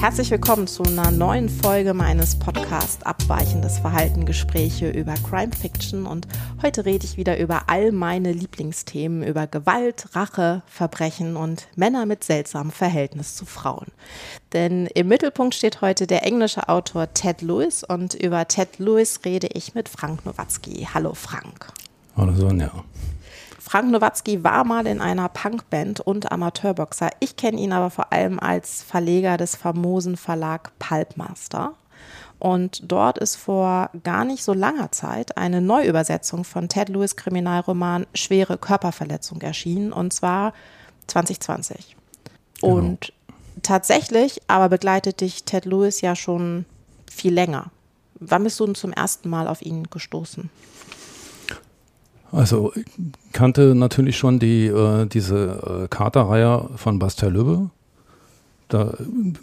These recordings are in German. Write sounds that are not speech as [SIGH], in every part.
Herzlich willkommen zu einer neuen Folge meines Podcasts Abweichendes Verhalten Gespräche über Crime Fiction und heute rede ich wieder über all meine Lieblingsthemen über Gewalt, Rache, Verbrechen und Männer mit seltsamem Verhältnis zu Frauen. Denn im Mittelpunkt steht heute der englische Autor Ted Lewis und über Ted Lewis rede ich mit Frank Nowatzki. Hallo Frank. Hallo Sonja. Frank Nowatzki war mal in einer Punkband und Amateurboxer. Ich kenne ihn aber vor allem als Verleger des famosen Verlag Pulpmaster. Und dort ist vor gar nicht so langer Zeit eine Neuübersetzung von Ted Lewis Kriminalroman Schwere Körperverletzung erschienen, und zwar 2020. Genau. Und tatsächlich aber begleitet dich Ted Lewis ja schon viel länger. Wann bist du denn zum ersten Mal auf ihn gestoßen? Also ich kannte natürlich schon die, äh, diese äh, Katerreihe von Bastel Lübbe. Da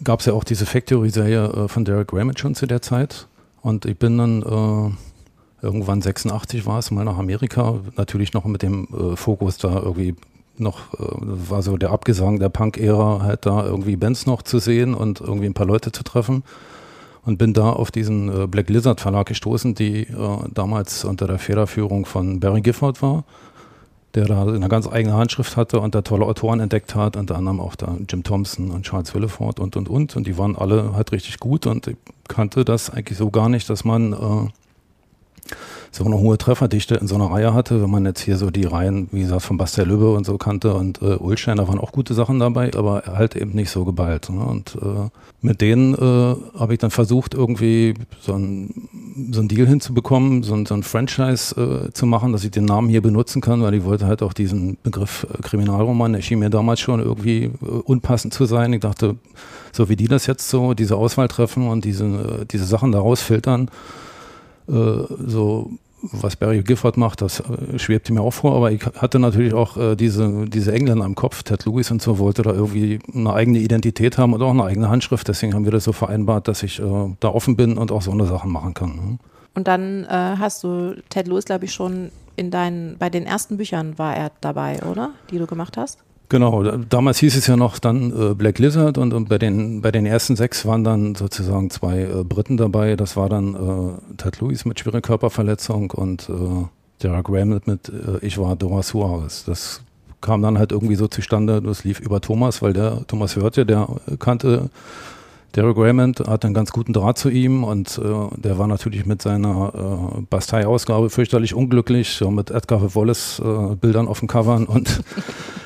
gab es ja auch diese Factory-Serie äh, von Derek Ramage schon zu der Zeit. Und ich bin dann äh, irgendwann 86 war es, mal nach Amerika, natürlich noch mit dem äh, Fokus da irgendwie noch, äh, war so der Abgesang der Punk-Ära, halt da irgendwie Bands noch zu sehen und irgendwie ein paar Leute zu treffen und bin da auf diesen äh, Black Lizard Verlag gestoßen, die äh, damals unter der Federführung von Barry Gifford war, der da eine ganz eigene Handschrift hatte und da tolle Autoren entdeckt hat, unter anderem auch da Jim Thompson und Charles Willeford und und und. Und die waren alle halt richtig gut und ich kannte das eigentlich so gar nicht, dass man äh, so eine hohe Trefferdichte in so einer Reihe hatte. Wenn man jetzt hier so die Reihen, wie gesagt, von Bastel Lübbe und so kannte und äh, Ulstein, da waren auch gute Sachen dabei, aber halt eben nicht so geballt. Ne? Und äh, mit denen äh, habe ich dann versucht, irgendwie so ein, so Deal hinzubekommen, so ein, so ein Franchise äh, zu machen, dass ich den Namen hier benutzen kann, weil ich wollte halt auch diesen Begriff äh, Kriminalroman, der schien mir damals schon irgendwie äh, unpassend zu sein. Ich dachte, so wie die das jetzt so, diese Auswahl treffen und diese, äh, diese Sachen daraus filtern, so was Barry Gifford macht, das äh, schwebte mir auch vor, aber ich hatte natürlich auch äh, diese, diese Engländer im Kopf, Ted Lewis und so, wollte da irgendwie eine eigene Identität haben und auch eine eigene Handschrift. Deswegen haben wir das so vereinbart, dass ich äh, da offen bin und auch so eine Sachen machen kann. Ne? Und dann äh, hast du Ted Lewis, glaube ich, schon in deinen, bei den ersten Büchern war er dabei, oder? Die du gemacht hast? Genau, damals hieß es ja noch dann äh, Black Lizard und, und, bei, den, bei den ersten sechs waren dann sozusagen zwei äh, Briten dabei. Das war dann äh, Ted Lewis mit schwerer Körperverletzung und äh, Derek Raymond mit äh, Ich war Dora Suarez. Das kam dann halt irgendwie so zustande, das lief über Thomas, weil der Thomas hörte, der kannte Derek Raymond, hat einen ganz guten Draht zu ihm und äh, der war natürlich mit seiner äh, Bastei-Ausgabe fürchterlich unglücklich, so mit Edgar Wallace äh, Bildern auf den Covern und [LAUGHS]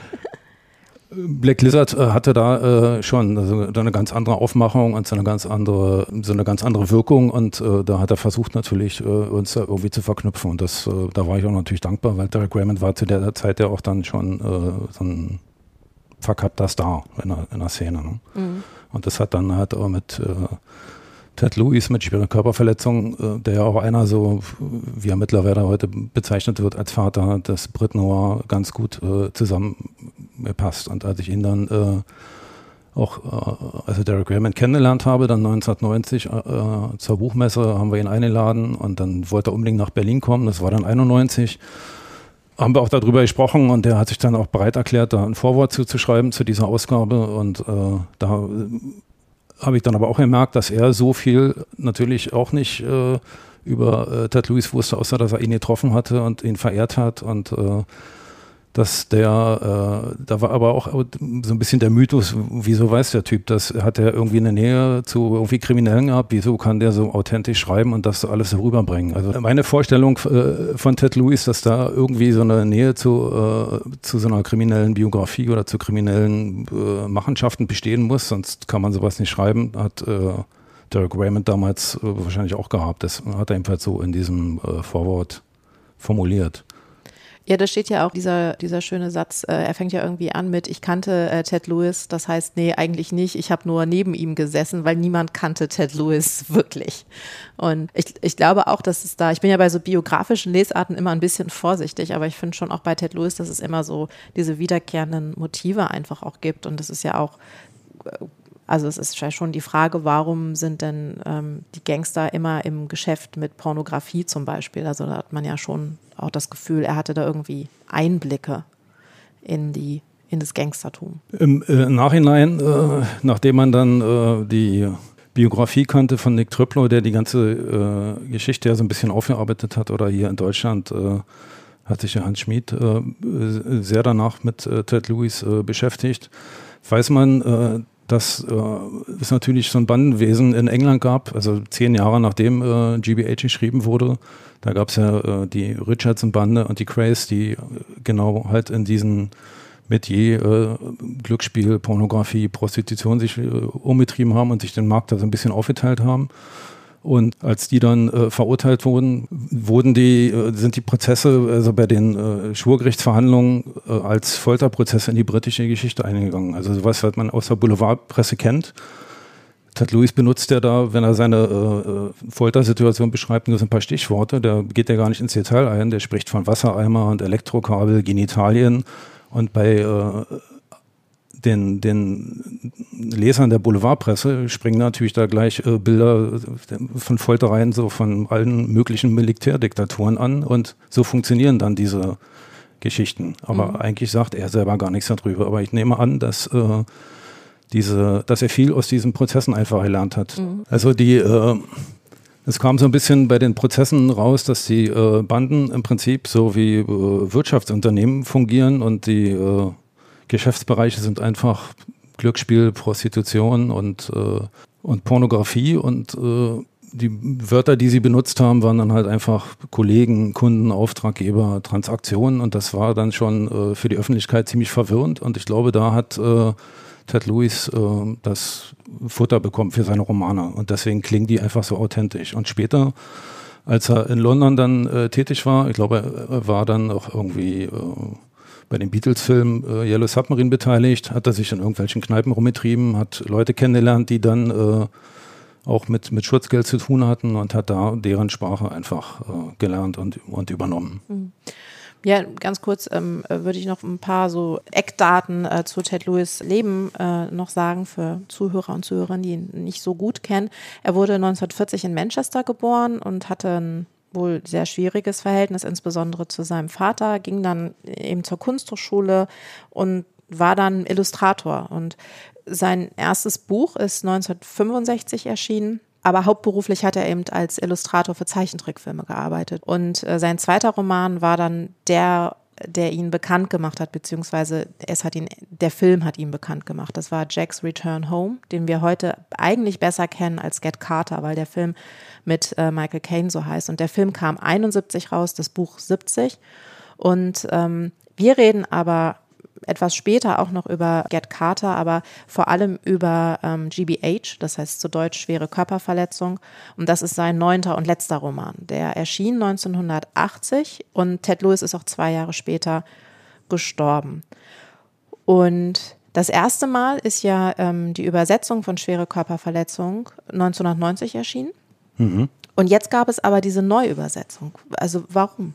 Black Lizard äh, hatte da äh, schon also eine ganz andere Aufmachung und so eine ganz andere, so eine ganz andere Wirkung und äh, da hat er versucht natürlich äh, uns da irgendwie zu verknüpfen und das, äh, da war ich auch natürlich dankbar, weil Derek Raymond war zu der Zeit ja auch dann schon äh, so ein verkappter Star in der, in der Szene. Ne? Mhm. Und das hat dann halt auch mit Ted Lewis mit schwerer Körperverletzung, der ja auch einer so, wie er mittlerweile heute bezeichnet wird, als Vater des Brit Noir ganz gut zusammen mir passt. Und als ich ihn dann äh, auch, äh, also Derek Raymond kennengelernt habe, dann 1990 äh, zur Buchmesse, haben wir ihn eingeladen und dann wollte er unbedingt nach Berlin kommen. Das war dann 91 haben wir auch darüber gesprochen und der hat sich dann auch bereit erklärt, da ein Vorwort zuzuschreiben zu dieser Ausgabe und äh, da habe ich dann aber auch gemerkt, dass er so viel natürlich auch nicht äh, über äh, Ted Lewis wusste, außer dass er ihn getroffen hatte und ihn verehrt hat und äh, dass der, äh, da war aber auch so ein bisschen der Mythos, wieso weiß der Typ das? Hat er irgendwie eine Nähe zu irgendwie Kriminellen gehabt? Wieso kann der so authentisch schreiben und das so alles so rüberbringen? Also meine Vorstellung äh, von Ted Lewis, dass da irgendwie so eine Nähe zu, äh, zu so einer kriminellen Biografie oder zu kriminellen äh, Machenschaften bestehen muss, sonst kann man sowas nicht schreiben, hat äh, Derek Raymond damals äh, wahrscheinlich auch gehabt. Das hat er ebenfalls so in diesem Vorwort formuliert. Ja, da steht ja auch dieser, dieser schöne Satz, äh, er fängt ja irgendwie an mit, ich kannte äh, Ted Lewis, das heißt, nee, eigentlich nicht, ich habe nur neben ihm gesessen, weil niemand kannte Ted Lewis [LAUGHS] wirklich. Und ich, ich glaube auch, dass es da, ich bin ja bei so biografischen Lesarten immer ein bisschen vorsichtig, aber ich finde schon auch bei Ted Lewis, dass es immer so diese wiederkehrenden Motive einfach auch gibt. Und das ist ja auch also es ist schon die Frage, warum sind denn ähm, die Gangster immer im Geschäft mit Pornografie zum Beispiel? Also da hat man ja schon auch das Gefühl, er hatte da irgendwie Einblicke in die in das Gangstertum. Im äh, Nachhinein, äh, nachdem man dann äh, die Biografie kannte von Nick Triplow, der die ganze äh, Geschichte ja so ein bisschen aufgearbeitet hat, oder hier in Deutschland äh, hat sich ja Hans Schmid äh, sehr danach mit Ted Lewis beschäftigt, weiß man, dass es natürlich so ein Bandenwesen in England gab, also zehn Jahre nachdem GBH geschrieben wurde. Da gab es ja die Richardson-Bande und die Craze, die genau halt in diesen Metier äh, Glücksspiel, Pornografie, Prostitution sich äh, umgetrieben haben und sich den Markt da so ein bisschen aufgeteilt haben. Und als die dann äh, verurteilt wurden, wurden die, äh, sind die Prozesse, also bei den äh, Schwurgerichtsverhandlungen äh, als Folterprozesse in die britische Geschichte eingegangen. Also sowas, was man aus der Boulevardpresse kennt. Ted Lewis benutzt ja da, wenn er seine äh, äh, Foltersituation beschreibt, nur so ein paar Stichworte. Da geht er gar nicht ins Detail ein. Der spricht von Wassereimer und Elektrokabel, Genitalien und bei äh, den, den Lesern der Boulevardpresse springen natürlich da gleich äh, Bilder von Foltereien so von allen möglichen Militärdiktaturen an und so funktionieren dann diese Geschichten. Aber mhm. eigentlich sagt er selber gar nichts darüber. Aber ich nehme an, dass äh, diese, dass er viel aus diesen Prozessen einfach gelernt hat. Mhm. Also die äh, es kam so ein bisschen bei den Prozessen raus, dass die äh, Banden im Prinzip so wie äh, Wirtschaftsunternehmen fungieren und die äh, Geschäftsbereiche sind einfach Glücksspiel, Prostitution und, äh, und Pornografie und äh, die Wörter, die sie benutzt haben, waren dann halt einfach Kollegen, Kunden, Auftraggeber, Transaktionen und das war dann schon äh, für die Öffentlichkeit ziemlich verwirrend und ich glaube, da hat Ted Lewis äh, das Futter bekommt für seine Romane. Und deswegen klingen die einfach so authentisch. Und später, als er in London dann äh, tätig war, ich glaube, er war dann auch irgendwie äh, bei dem Beatles-Film äh, Yellow Submarine beteiligt, hat er sich in irgendwelchen Kneipen rumgetrieben, hat Leute kennengelernt, die dann äh, auch mit, mit Schutzgeld zu tun hatten und hat da deren Sprache einfach äh, gelernt und, und übernommen. Mhm. Ja, ganz kurz ähm, würde ich noch ein paar so Eckdaten äh, zu Ted Lewis Leben äh, noch sagen für Zuhörer und Zuhörerinnen, die ihn nicht so gut kennen. Er wurde 1940 in Manchester geboren und hatte ein wohl sehr schwieriges Verhältnis, insbesondere zu seinem Vater, ging dann eben zur Kunsthochschule und war dann Illustrator. Und sein erstes Buch ist 1965 erschienen aber hauptberuflich hat er eben als Illustrator für Zeichentrickfilme gearbeitet. Und äh, sein zweiter Roman war dann der, der ihn bekannt gemacht hat, beziehungsweise es hat ihn, der Film hat ihn bekannt gemacht. Das war Jack's Return Home, den wir heute eigentlich besser kennen als Get Carter, weil der Film mit äh, Michael Caine so heißt. Und der Film kam 71 raus, das Buch 70. Und ähm, wir reden aber etwas später auch noch über Get Carter, aber vor allem über ähm, GBH, das heißt zu Deutsch schwere Körperverletzung. Und das ist sein neunter und letzter Roman. Der erschien 1980 und Ted Lewis ist auch zwei Jahre später gestorben. Und das erste Mal ist ja ähm, die Übersetzung von schwere Körperverletzung 1990 erschienen. Mhm. Und jetzt gab es aber diese Neuübersetzung. Also warum?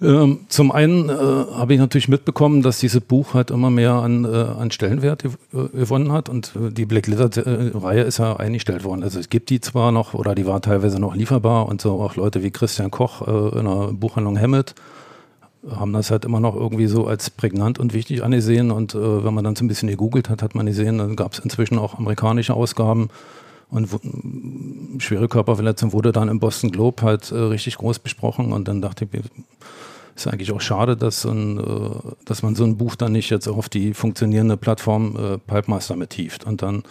Ähm, zum einen äh, habe ich natürlich mitbekommen, dass dieses Buch halt immer mehr an, äh, an Stellenwert äh, gewonnen hat und äh, die Black Lizard-Reihe ist ja eingestellt worden. Also es gibt die zwar noch oder die war teilweise noch lieferbar und so auch Leute wie Christian Koch äh, in der Buchhandlung Hammett haben das halt immer noch irgendwie so als prägnant und wichtig angesehen und äh, wenn man dann so ein bisschen gegoogelt hat, hat man gesehen, dann gab es inzwischen auch amerikanische Ausgaben und schwere Körperverletzung wurde dann im Boston Globe halt richtig groß besprochen und dann dachte ich, ist eigentlich auch schade, dass, ein, äh, dass man so ein Buch dann nicht jetzt auf die funktionierende Plattform äh, Pipemaster mithieft. Und dann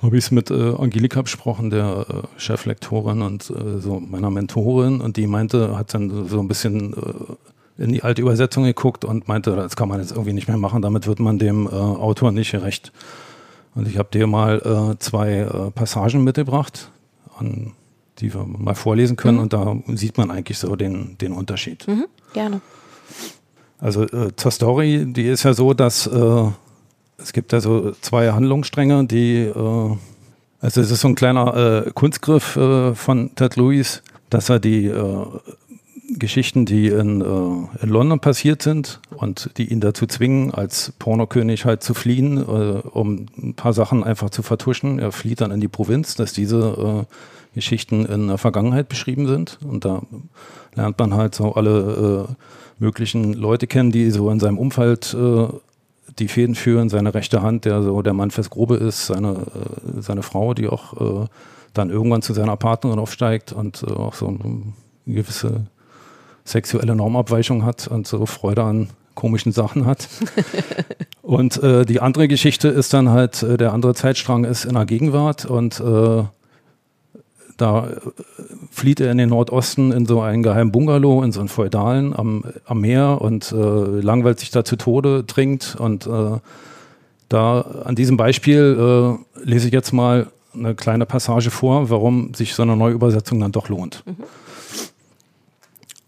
habe ich es mit äh, Angelika besprochen, der äh, Cheflektorin und äh, so meiner Mentorin, und die meinte, hat dann so ein bisschen äh, in die alte Übersetzung geguckt und meinte, das kann man jetzt irgendwie nicht mehr machen, damit wird man dem äh, Autor nicht gerecht. Und ich habe dir mal zwei Passagen mitgebracht an die wir mal vorlesen können mhm. und da sieht man eigentlich so den, den Unterschied. Mhm, gerne. Also äh, zur Story, die ist ja so, dass äh, es gibt ja so zwei Handlungsstränge, die, äh, also es ist so ein kleiner äh, Kunstgriff äh, von Ted Lewis, dass er die äh, Geschichten, die in, in London passiert sind und die ihn dazu zwingen, als Pornokönig halt zu fliehen, um ein paar Sachen einfach zu vertuschen. Er flieht dann in die Provinz, dass diese Geschichten in der Vergangenheit beschrieben sind. Und da lernt man halt so alle äh, möglichen Leute kennen, die so in seinem Umfeld äh, die Fäden führen. Seine rechte Hand, der so der Mann fürs Grobe ist, seine, äh, seine Frau, die auch dann irgendwann zu seiner Partnerin aufsteigt und auch so eine gewisse sexuelle Normabweichung hat und so Freude an komischen Sachen hat. [LAUGHS] und äh, die andere Geschichte ist dann halt, äh, der andere Zeitstrang ist in der Gegenwart und äh, da äh, flieht er in den Nordosten in so einen geheimen Bungalow, in so einen Feudalen am, am Meer und äh, langweilt sich da zu Tode, trinkt und äh, da an diesem Beispiel lese ich jetzt mal eine kleine Passage vor, warum sich so eine Neuübersetzung dann doch lohnt. Mhm.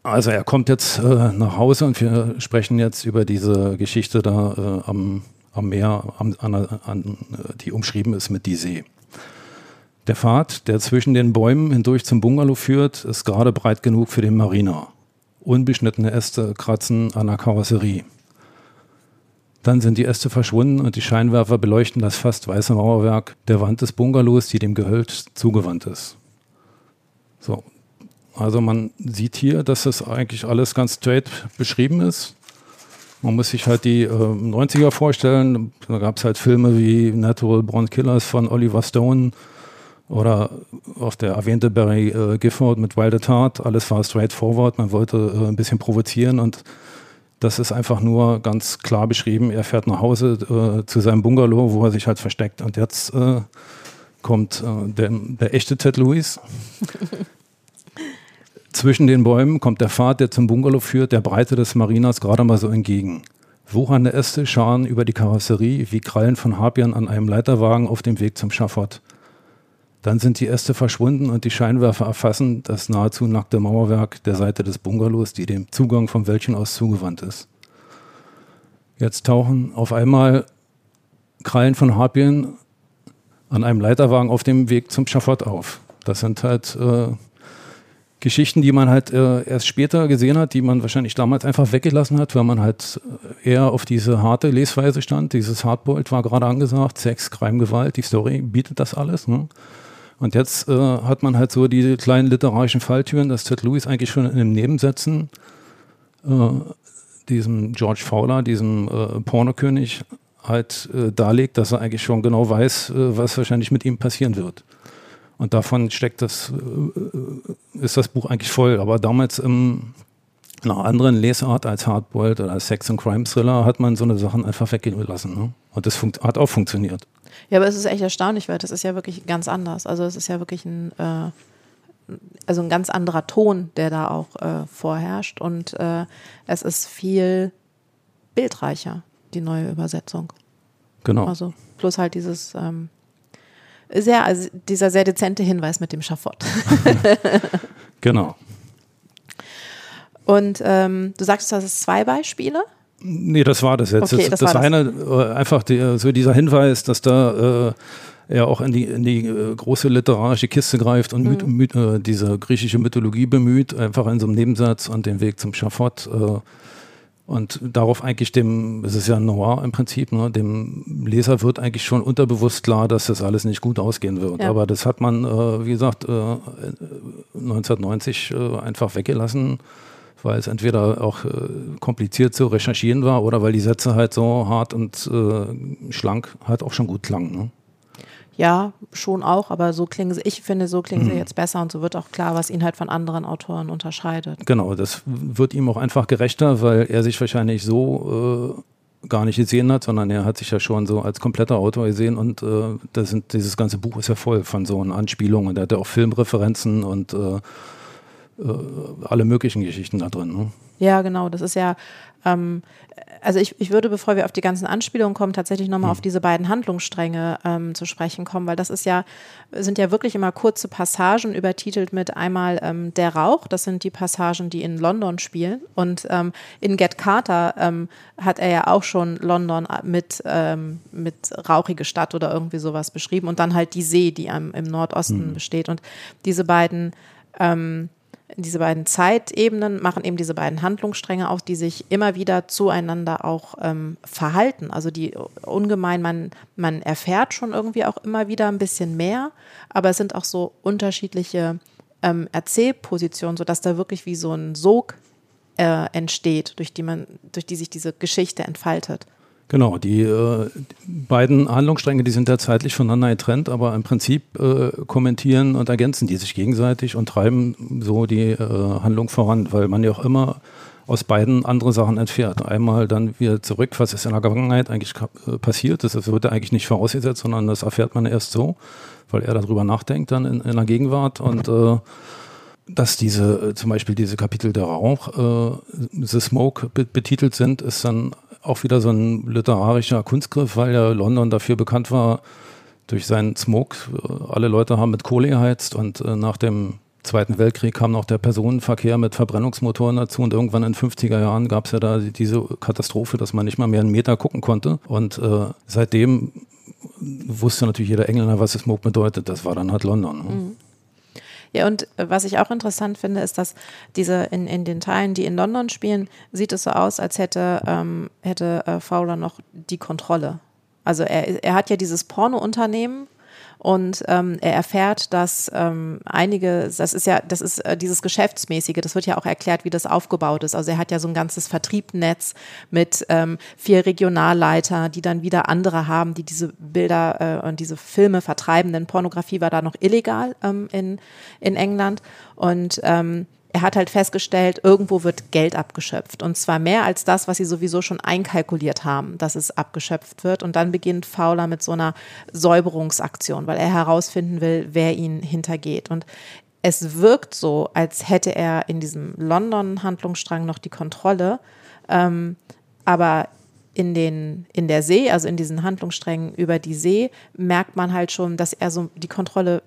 Also er kommt jetzt äh, nach Hause und wir sprechen jetzt über diese Geschichte da äh, am, am Meer, am, an, an, die umschrieben ist mit die See. Der Pfad, der zwischen den Bäumen hindurch zum Bungalow führt, ist gerade breit genug für den Mariner. Unbeschnittene Äste kratzen an der Karosserie. Dann sind die Äste verschwunden und die Scheinwerfer beleuchten das fast weiße Mauerwerk der Wand des Bungalows, die dem Gehölz zugewandt ist. So, also man sieht hier, dass das eigentlich alles ganz straight beschrieben ist. Man muss sich halt die äh, 90er vorstellen. Da gab es halt Filme wie Natural Born Killers von Oliver Stone oder auch der erwähnte Barry äh, Gifford mit Wild at Heart. Alles war straightforward. Man wollte äh, ein bisschen provozieren und das ist einfach nur ganz klar beschrieben. Er fährt nach Hause äh, zu seinem Bungalow, wo er sich halt versteckt. Und jetzt äh, kommt äh, der, der echte Ted Lewis. [LAUGHS] Zwischen den Bäumen kommt der Pfad, der zum Bungalow führt, der Breite des Marinas gerade mal so entgegen. Wuchernde Äste scharen über die Karosserie wie Krallen von Harpiern an einem Leiterwagen auf dem Weg zum Schafott. Dann sind die Äste verschwunden und die Scheinwerfer erfassen das nahezu nackte Mauerwerk der Seite des Bungalows, die dem Zugang vom Wäldchen aus zugewandt ist. Jetzt tauchen auf einmal Krallen von Harpien an einem Leiterwagen auf dem Weg zum Schafott auf. Das sind halt äh, Geschichten, die man halt äh, erst später gesehen hat, die man wahrscheinlich damals einfach weggelassen hat, weil man halt eher auf diese harte Lesweise stand. Dieses Hardboiled war gerade angesagt, Sex, Crime, Gewalt, die Story bietet das alles. Ne? Und jetzt äh, hat man halt so diese kleinen literarischen Falltüren, dass Ted Lewis eigentlich schon in den Nebensätzen äh, diesem George Fowler, diesem äh, Pornokönig, halt äh, darlegt, dass er eigentlich schon genau weiß, äh, was wahrscheinlich mit ihm passieren wird. Und davon steckt das, äh, ist das Buch eigentlich voll. Aber damals im, in einer anderen Lesart als Hardboiled oder als Sex- und Crime-Thriller hat man so eine Sachen einfach weggelassen. Ne? Und das hat auch funktioniert. Ja, aber es ist echt erstaunlich, weil das ist ja wirklich ganz anders. Also es ist ja wirklich ein, äh, also ein ganz anderer Ton, der da auch äh, vorherrscht. Und äh, es ist viel bildreicher, die neue Übersetzung. Genau. Also plus halt dieses ähm, sehr, also dieser sehr dezente Hinweis mit dem Schafott. [LAUGHS] genau. Und ähm, du sagst, das ist zwei Beispiele? Nee, das war das jetzt. Okay, das, das, das eine, das. Äh, einfach die, so dieser Hinweis, dass da äh, er auch in die, in die äh, große literarische Kiste greift und mhm. äh, diese griechische Mythologie bemüht, einfach in so einem Nebensatz und den Weg zum Schafott. Äh, und darauf eigentlich dem, es ist ja Noir im Prinzip, ne, dem Leser wird eigentlich schon unterbewusst klar, dass das alles nicht gut ausgehen wird. Ja. Aber das hat man, äh, wie gesagt, äh, 1990 äh, einfach weggelassen, weil es entweder auch äh, kompliziert zu recherchieren war oder weil die Sätze halt so hart und äh, schlank halt auch schon gut klangen. Ne? Ja, schon auch, aber so klingen sie, ich finde, so klingen mhm. sie jetzt besser und so wird auch klar, was ihn halt von anderen Autoren unterscheidet. Genau, das wird ihm auch einfach gerechter, weil er sich wahrscheinlich so äh, gar nicht gesehen hat, sondern er hat sich ja schon so als kompletter Autor gesehen und äh, das sind, dieses ganze Buch ist ja voll von so einer Anspielung und er hat ja auch Filmreferenzen und äh, alle möglichen Geschichten da drin. Ne? Ja, genau. Das ist ja, ähm, also ich, ich würde, bevor wir auf die ganzen Anspielungen kommen, tatsächlich nochmal mhm. auf diese beiden Handlungsstränge ähm, zu sprechen kommen, weil das ist ja, sind ja wirklich immer kurze Passagen übertitelt mit einmal ähm, Der Rauch, das sind die Passagen, die in London spielen. Und ähm, in Get Carter ähm, hat er ja auch schon London mit, ähm, mit rauchige Stadt oder irgendwie sowas beschrieben und dann halt die See, die am, im Nordosten mhm. besteht. Und diese beiden ähm, diese beiden Zeitebenen machen eben diese beiden Handlungsstränge aus, die sich immer wieder zueinander auch ähm, verhalten. Also die ungemein, man, man erfährt schon irgendwie auch immer wieder ein bisschen mehr, aber es sind auch so unterschiedliche ähm, Erzählpositionen, sodass da wirklich wie so ein Sog äh, entsteht, durch die man, durch die sich diese Geschichte entfaltet. Genau, die äh, beiden Handlungsstränge, die sind ja zeitlich voneinander getrennt, aber im Prinzip äh, kommentieren und ergänzen die sich gegenseitig und treiben so die äh, Handlung voran, weil man ja auch immer aus beiden andere Sachen entfährt. Einmal dann wieder zurück, was ist in der Vergangenheit eigentlich äh, passiert. Das wird eigentlich nicht vorausgesetzt, sondern das erfährt man erst so, weil er darüber nachdenkt dann in, in der Gegenwart und äh, dass diese, äh, zum Beispiel diese Kapitel der Rauch, äh, The Smoke betitelt sind, ist dann auch wieder so ein literarischer Kunstgriff, weil ja London dafür bekannt war, durch seinen Smoke. Äh, alle Leute haben mit Kohle geheizt und äh, nach dem Zweiten Weltkrieg kam noch der Personenverkehr mit Verbrennungsmotoren dazu und irgendwann in den 50er Jahren gab es ja da diese Katastrophe, dass man nicht mal mehr einen Meter gucken konnte. Und äh, seitdem wusste natürlich jeder Engländer, was Smoke bedeutet. Das war dann halt London. Ne? Mhm. Ja, und äh, was ich auch interessant finde, ist, dass diese in, in den Teilen, die in London spielen, sieht es so aus, als hätte, ähm, hätte äh, Fowler noch die Kontrolle. Also er, er hat ja dieses Porno-Unternehmen und ähm, er erfährt, dass ähm, einige, das ist ja, das ist äh, dieses Geschäftsmäßige, das wird ja auch erklärt, wie das aufgebaut ist. Also er hat ja so ein ganzes Vertriebnetz mit ähm, vier Regionalleiter, die dann wieder andere haben, die diese Bilder äh, und diese Filme vertreiben, denn Pornografie war da noch illegal ähm, in, in England. Und ähm, er hat halt festgestellt, irgendwo wird Geld abgeschöpft. Und zwar mehr als das, was sie sowieso schon einkalkuliert haben, dass es abgeschöpft wird. Und dann beginnt Fowler mit so einer Säuberungsaktion, weil er herausfinden will, wer ihn hintergeht. Und es wirkt so, als hätte er in diesem London-Handlungsstrang noch die Kontrolle. Ähm, aber in, den, in der See, also in diesen Handlungssträngen über die See, merkt man halt schon, dass er so die Kontrolle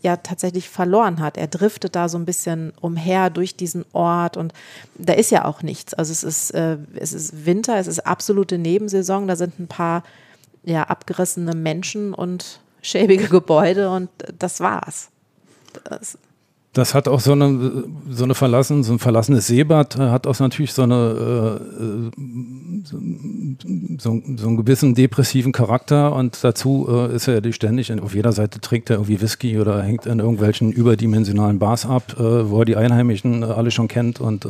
ja tatsächlich verloren hat. Er driftet da so ein bisschen umher durch diesen Ort und da ist ja auch nichts. Also es ist, äh, es ist Winter, es ist absolute Nebensaison, da sind ein paar ja, abgerissene Menschen und schäbige Gebäude und das war's. Das, das hat auch so eine, so eine verlassen, so ein verlassenes Seebad, äh, hat auch natürlich so eine, äh, so, so, einen gewissen depressiven Charakter und dazu äh, ist er ja ständig, auf jeder Seite trinkt er irgendwie Whisky oder hängt in irgendwelchen überdimensionalen Bars ab, wo er die Einheimischen alle schon kennt und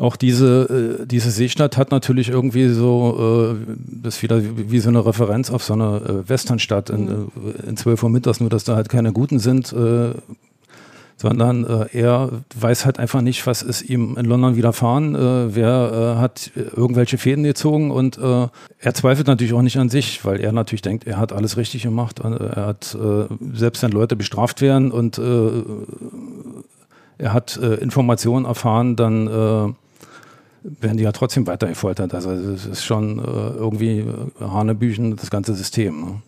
auch diese, äh, diese Seestadt hat natürlich irgendwie so, äh, das ist wieder wie, wie so eine Referenz auf so eine äh, Westernstadt in, mhm. Äh, in 12 Uhr mittags, nur dass da halt keine Guten sind, äh, sondern äh, er weiß halt einfach nicht, was ist ihm in London widerfahren, äh, wer äh, hat irgendwelche Fäden gezogen und äh, er zweifelt natürlich auch nicht an sich, weil er natürlich denkt, er hat alles richtig gemacht, er hat, äh, selbst wenn Leute bestraft werden und äh, er hat äh, Informationen erfahren, dann äh, werden die ja trotzdem weiter gefoltert. Also es ist schon äh, irgendwie äh, Hanebüchen, das ganze System. Ne?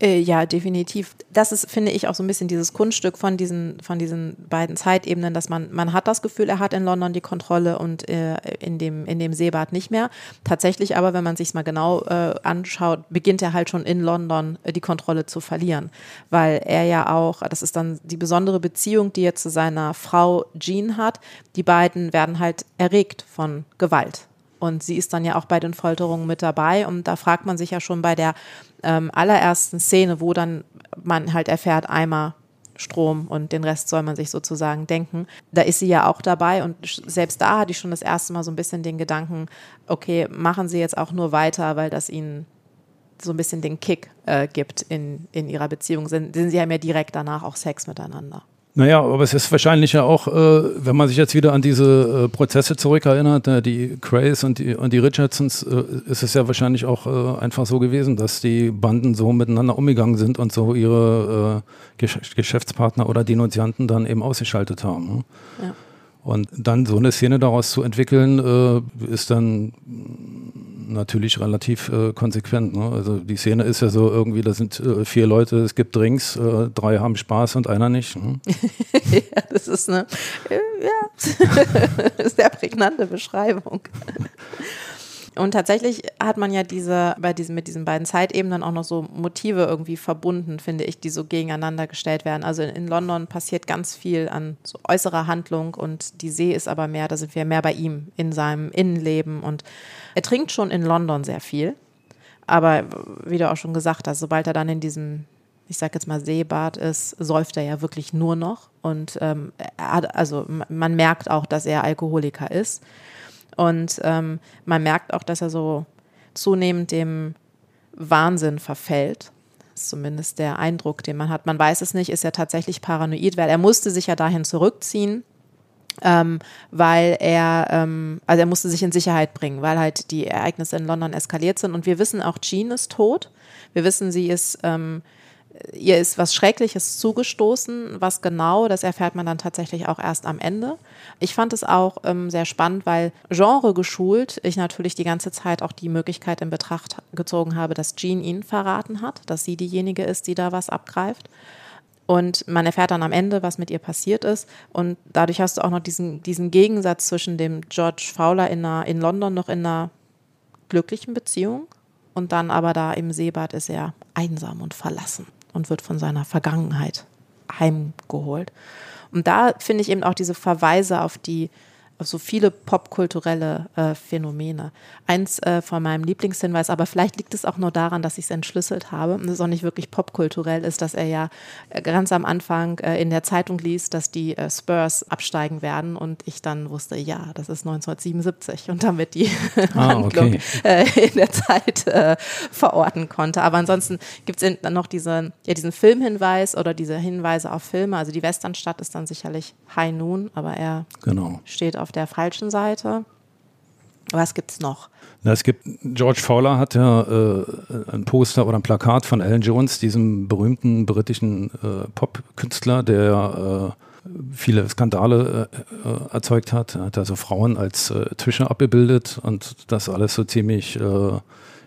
Äh, ja, definitiv. Das ist, finde ich, auch so ein bisschen dieses Kunststück von diesen, von diesen beiden Zeitebenen, dass man, man hat das Gefühl, er hat in London die Kontrolle und äh, in, dem, in dem Seebad nicht mehr. Tatsächlich aber, wenn man sich mal genau äh, anschaut, beginnt er halt schon in London äh, die Kontrolle zu verlieren, weil er ja auch, das ist dann die besondere Beziehung, die er zu seiner Frau Jean hat. Die beiden werden halt erregt von Gewalt. Und sie ist dann ja auch bei den Folterungen mit dabei. Und da fragt man sich ja schon bei der ähm, allerersten Szene, wo dann man halt erfährt, einmal Strom und den Rest soll man sich sozusagen denken. Da ist sie ja auch dabei und selbst da hatte ich schon das erste Mal so ein bisschen den Gedanken, okay, machen sie jetzt auch nur weiter, weil das ihnen so ein bisschen den Kick äh, gibt in, in ihrer Beziehung. Sind, sind sie haben ja direkt danach auch Sex miteinander. Naja, aber es ist wahrscheinlich ja auch, äh, wenn man sich jetzt wieder an diese äh, Prozesse zurückerinnert, äh, die Crays und die, und die Richardsons, äh, ist es ja wahrscheinlich auch äh, einfach so gewesen, dass die Banden so miteinander umgegangen sind und so ihre äh, Gesch Geschäftspartner oder Denunzianten dann eben ausgeschaltet haben. Ne? Ja. Und dann so eine Szene daraus zu entwickeln, ist dann natürlich relativ äh, konsequent. Ne? Also die Szene ist ja so irgendwie, da sind äh, vier Leute, es gibt Drinks, äh, drei haben Spaß und einer nicht. Ne? [LAUGHS] ja, das ist eine äh, ja, [LAUGHS] sehr prägnante Beschreibung. [LAUGHS] Und tatsächlich hat man ja diese, bei diesen, mit diesen beiden Zeitebenen auch noch so Motive irgendwie verbunden, finde ich, die so gegeneinander gestellt werden. Also in, London passiert ganz viel an so äußerer Handlung und die See ist aber mehr, da sind wir mehr bei ihm in seinem Innenleben und er trinkt schon in London sehr viel. Aber wie du auch schon gesagt hast, sobald er dann in diesem, ich sag jetzt mal, Seebad ist, säuft er ja wirklich nur noch. Und ähm, hat, also man merkt auch, dass er Alkoholiker ist. Und ähm, man merkt auch, dass er so zunehmend dem Wahnsinn verfällt. Das ist zumindest der Eindruck, den man hat. Man weiß es nicht, ist er tatsächlich paranoid, weil er musste sich ja dahin zurückziehen, ähm, weil er, ähm, also er musste sich in Sicherheit bringen, weil halt die Ereignisse in London eskaliert sind. Und wir wissen auch, Jean ist tot. Wir wissen, sie ist ähm, ihr ist was Schreckliches zugestoßen. Was genau, das erfährt man dann tatsächlich auch erst am Ende. Ich fand es auch ähm, sehr spannend, weil Genre geschult, ich natürlich die ganze Zeit auch die Möglichkeit in Betracht gezogen habe, dass Jean ihn verraten hat, dass sie diejenige ist, die da was abgreift. Und man erfährt dann am Ende, was mit ihr passiert ist. Und dadurch hast du auch noch diesen, diesen Gegensatz zwischen dem George Fowler in, einer, in London noch in einer glücklichen Beziehung und dann aber da im Seebad ist er einsam und verlassen und wird von seiner Vergangenheit heimgeholt. Und da finde ich eben auch diese Verweise auf die so viele popkulturelle äh, Phänomene. Eins äh, von meinem Lieblingshinweis, aber vielleicht liegt es auch nur daran, dass ich es entschlüsselt habe und es auch nicht wirklich popkulturell ist, dass er ja äh, ganz am Anfang äh, in der Zeitung liest, dass die äh, Spurs absteigen werden und ich dann wusste, ja, das ist 1977 und damit die [LAUGHS] ah, Handlung okay. Äh, in der Zeit verorten konnte. Aber ansonsten gibt es dann noch diese, ja, diesen Filmhinweis oder diese Hinweise auf Filme. Also die Westernstadt ist dann sicherlich High Noon, aber er genau. steht auf auf der falschen Seite. Was gibt es noch? Na, es gibt, George Fowler hat ja äh, ein Poster oder ein Plakat von Alan Jones, diesem berühmten britischen äh, Popkünstler, der äh, viele Skandale äh, äh, erzeugt hat. Er hat also Frauen als äh, Tische abgebildet und das alles so ziemlich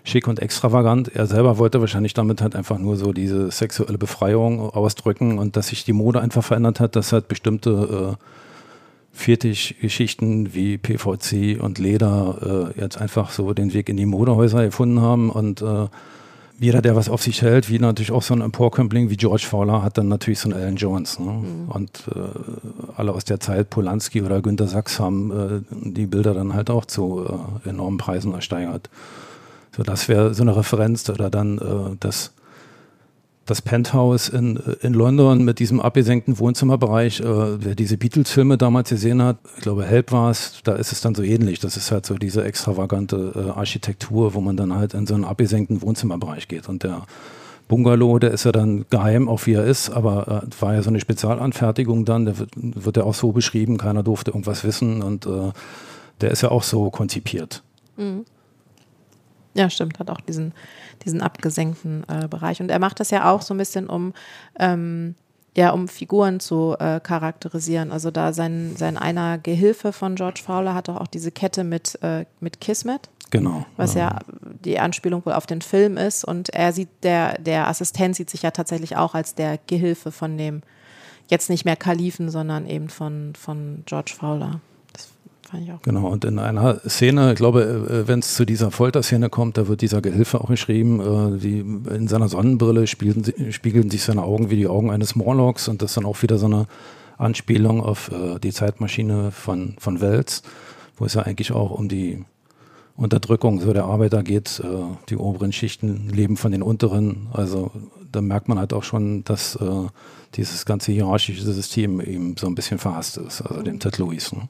schick und extravagant. Er selber wollte wahrscheinlich damit halt einfach nur so diese sexuelle Befreiung ausdrücken und dass sich die Mode einfach verändert hat, dass halt bestimmte Fertiggeschichten wie PVC und Leder äh, jetzt einfach so den Weg in die Modehäuser gefunden haben und äh, jeder, der was auf sich hält, wie natürlich auch so ein Emporkömmling wie George Fowler, hat dann natürlich so einen Alan Jones. Ne? Mhm. Und äh, alle aus der Zeit, Polanski oder Günter Sachs, haben äh, die Bilder dann halt auch zu äh, enormen Preisen ersteigert. So, das wäre so eine Referenz oder dann äh, das das Penthouse in, in London mit diesem abgesenkten Wohnzimmerbereich, äh, wer diese Beatles-Filme damals gesehen hat, ich glaube Help war es, da ist es dann so ähnlich. Das ist halt so diese extravagante äh, Architektur, wo man dann halt in so einen abgesenkten Wohnzimmerbereich geht. Und der Bungalow, der ist ja dann geheim, auch wie er ist, aber äh, war ja so eine Spezialanfertigung dann, der wird, wird ja auch so beschrieben, keiner durfte irgendwas wissen und äh, der ist ja auch so konzipiert. Mhm. Ja, stimmt, hat auch diesen, diesen abgesenkten äh, Bereich. Und er macht das ja auch so ein bisschen, um ähm, ja, um Figuren zu äh, charakterisieren. Also da sein, sein einer Gehilfe von George Fowler hat doch auch diese Kette mit, äh, mit Kismet. Genau. Was ja. ja die Anspielung wohl auf den Film ist. Und er sieht, der, der Assistent sieht sich ja tatsächlich auch als der Gehilfe von dem, jetzt nicht mehr Kalifen, sondern eben von, von George Fowler fand ich auch. Genau, und in einer Szene, ich glaube, äh, wenn es zu dieser Folterszene kommt, da wird dieser Gehilfe auch geschrieben, äh, die, in seiner Sonnenbrille spiegeln, spiegeln sich seine Augen wie die Augen eines Morlocks und das ist dann auch wieder so eine Anspielung auf äh, die Zeitmaschine von, von Wels, wo es ja eigentlich auch um die Unterdrückung so der Arbeiter geht. die oberen Schichten leben von den unteren. Also da merkt man halt auch schon, dass dieses ganze hierarchische System eben so ein bisschen verhasst ist, also dem Ted Lewis. Ne?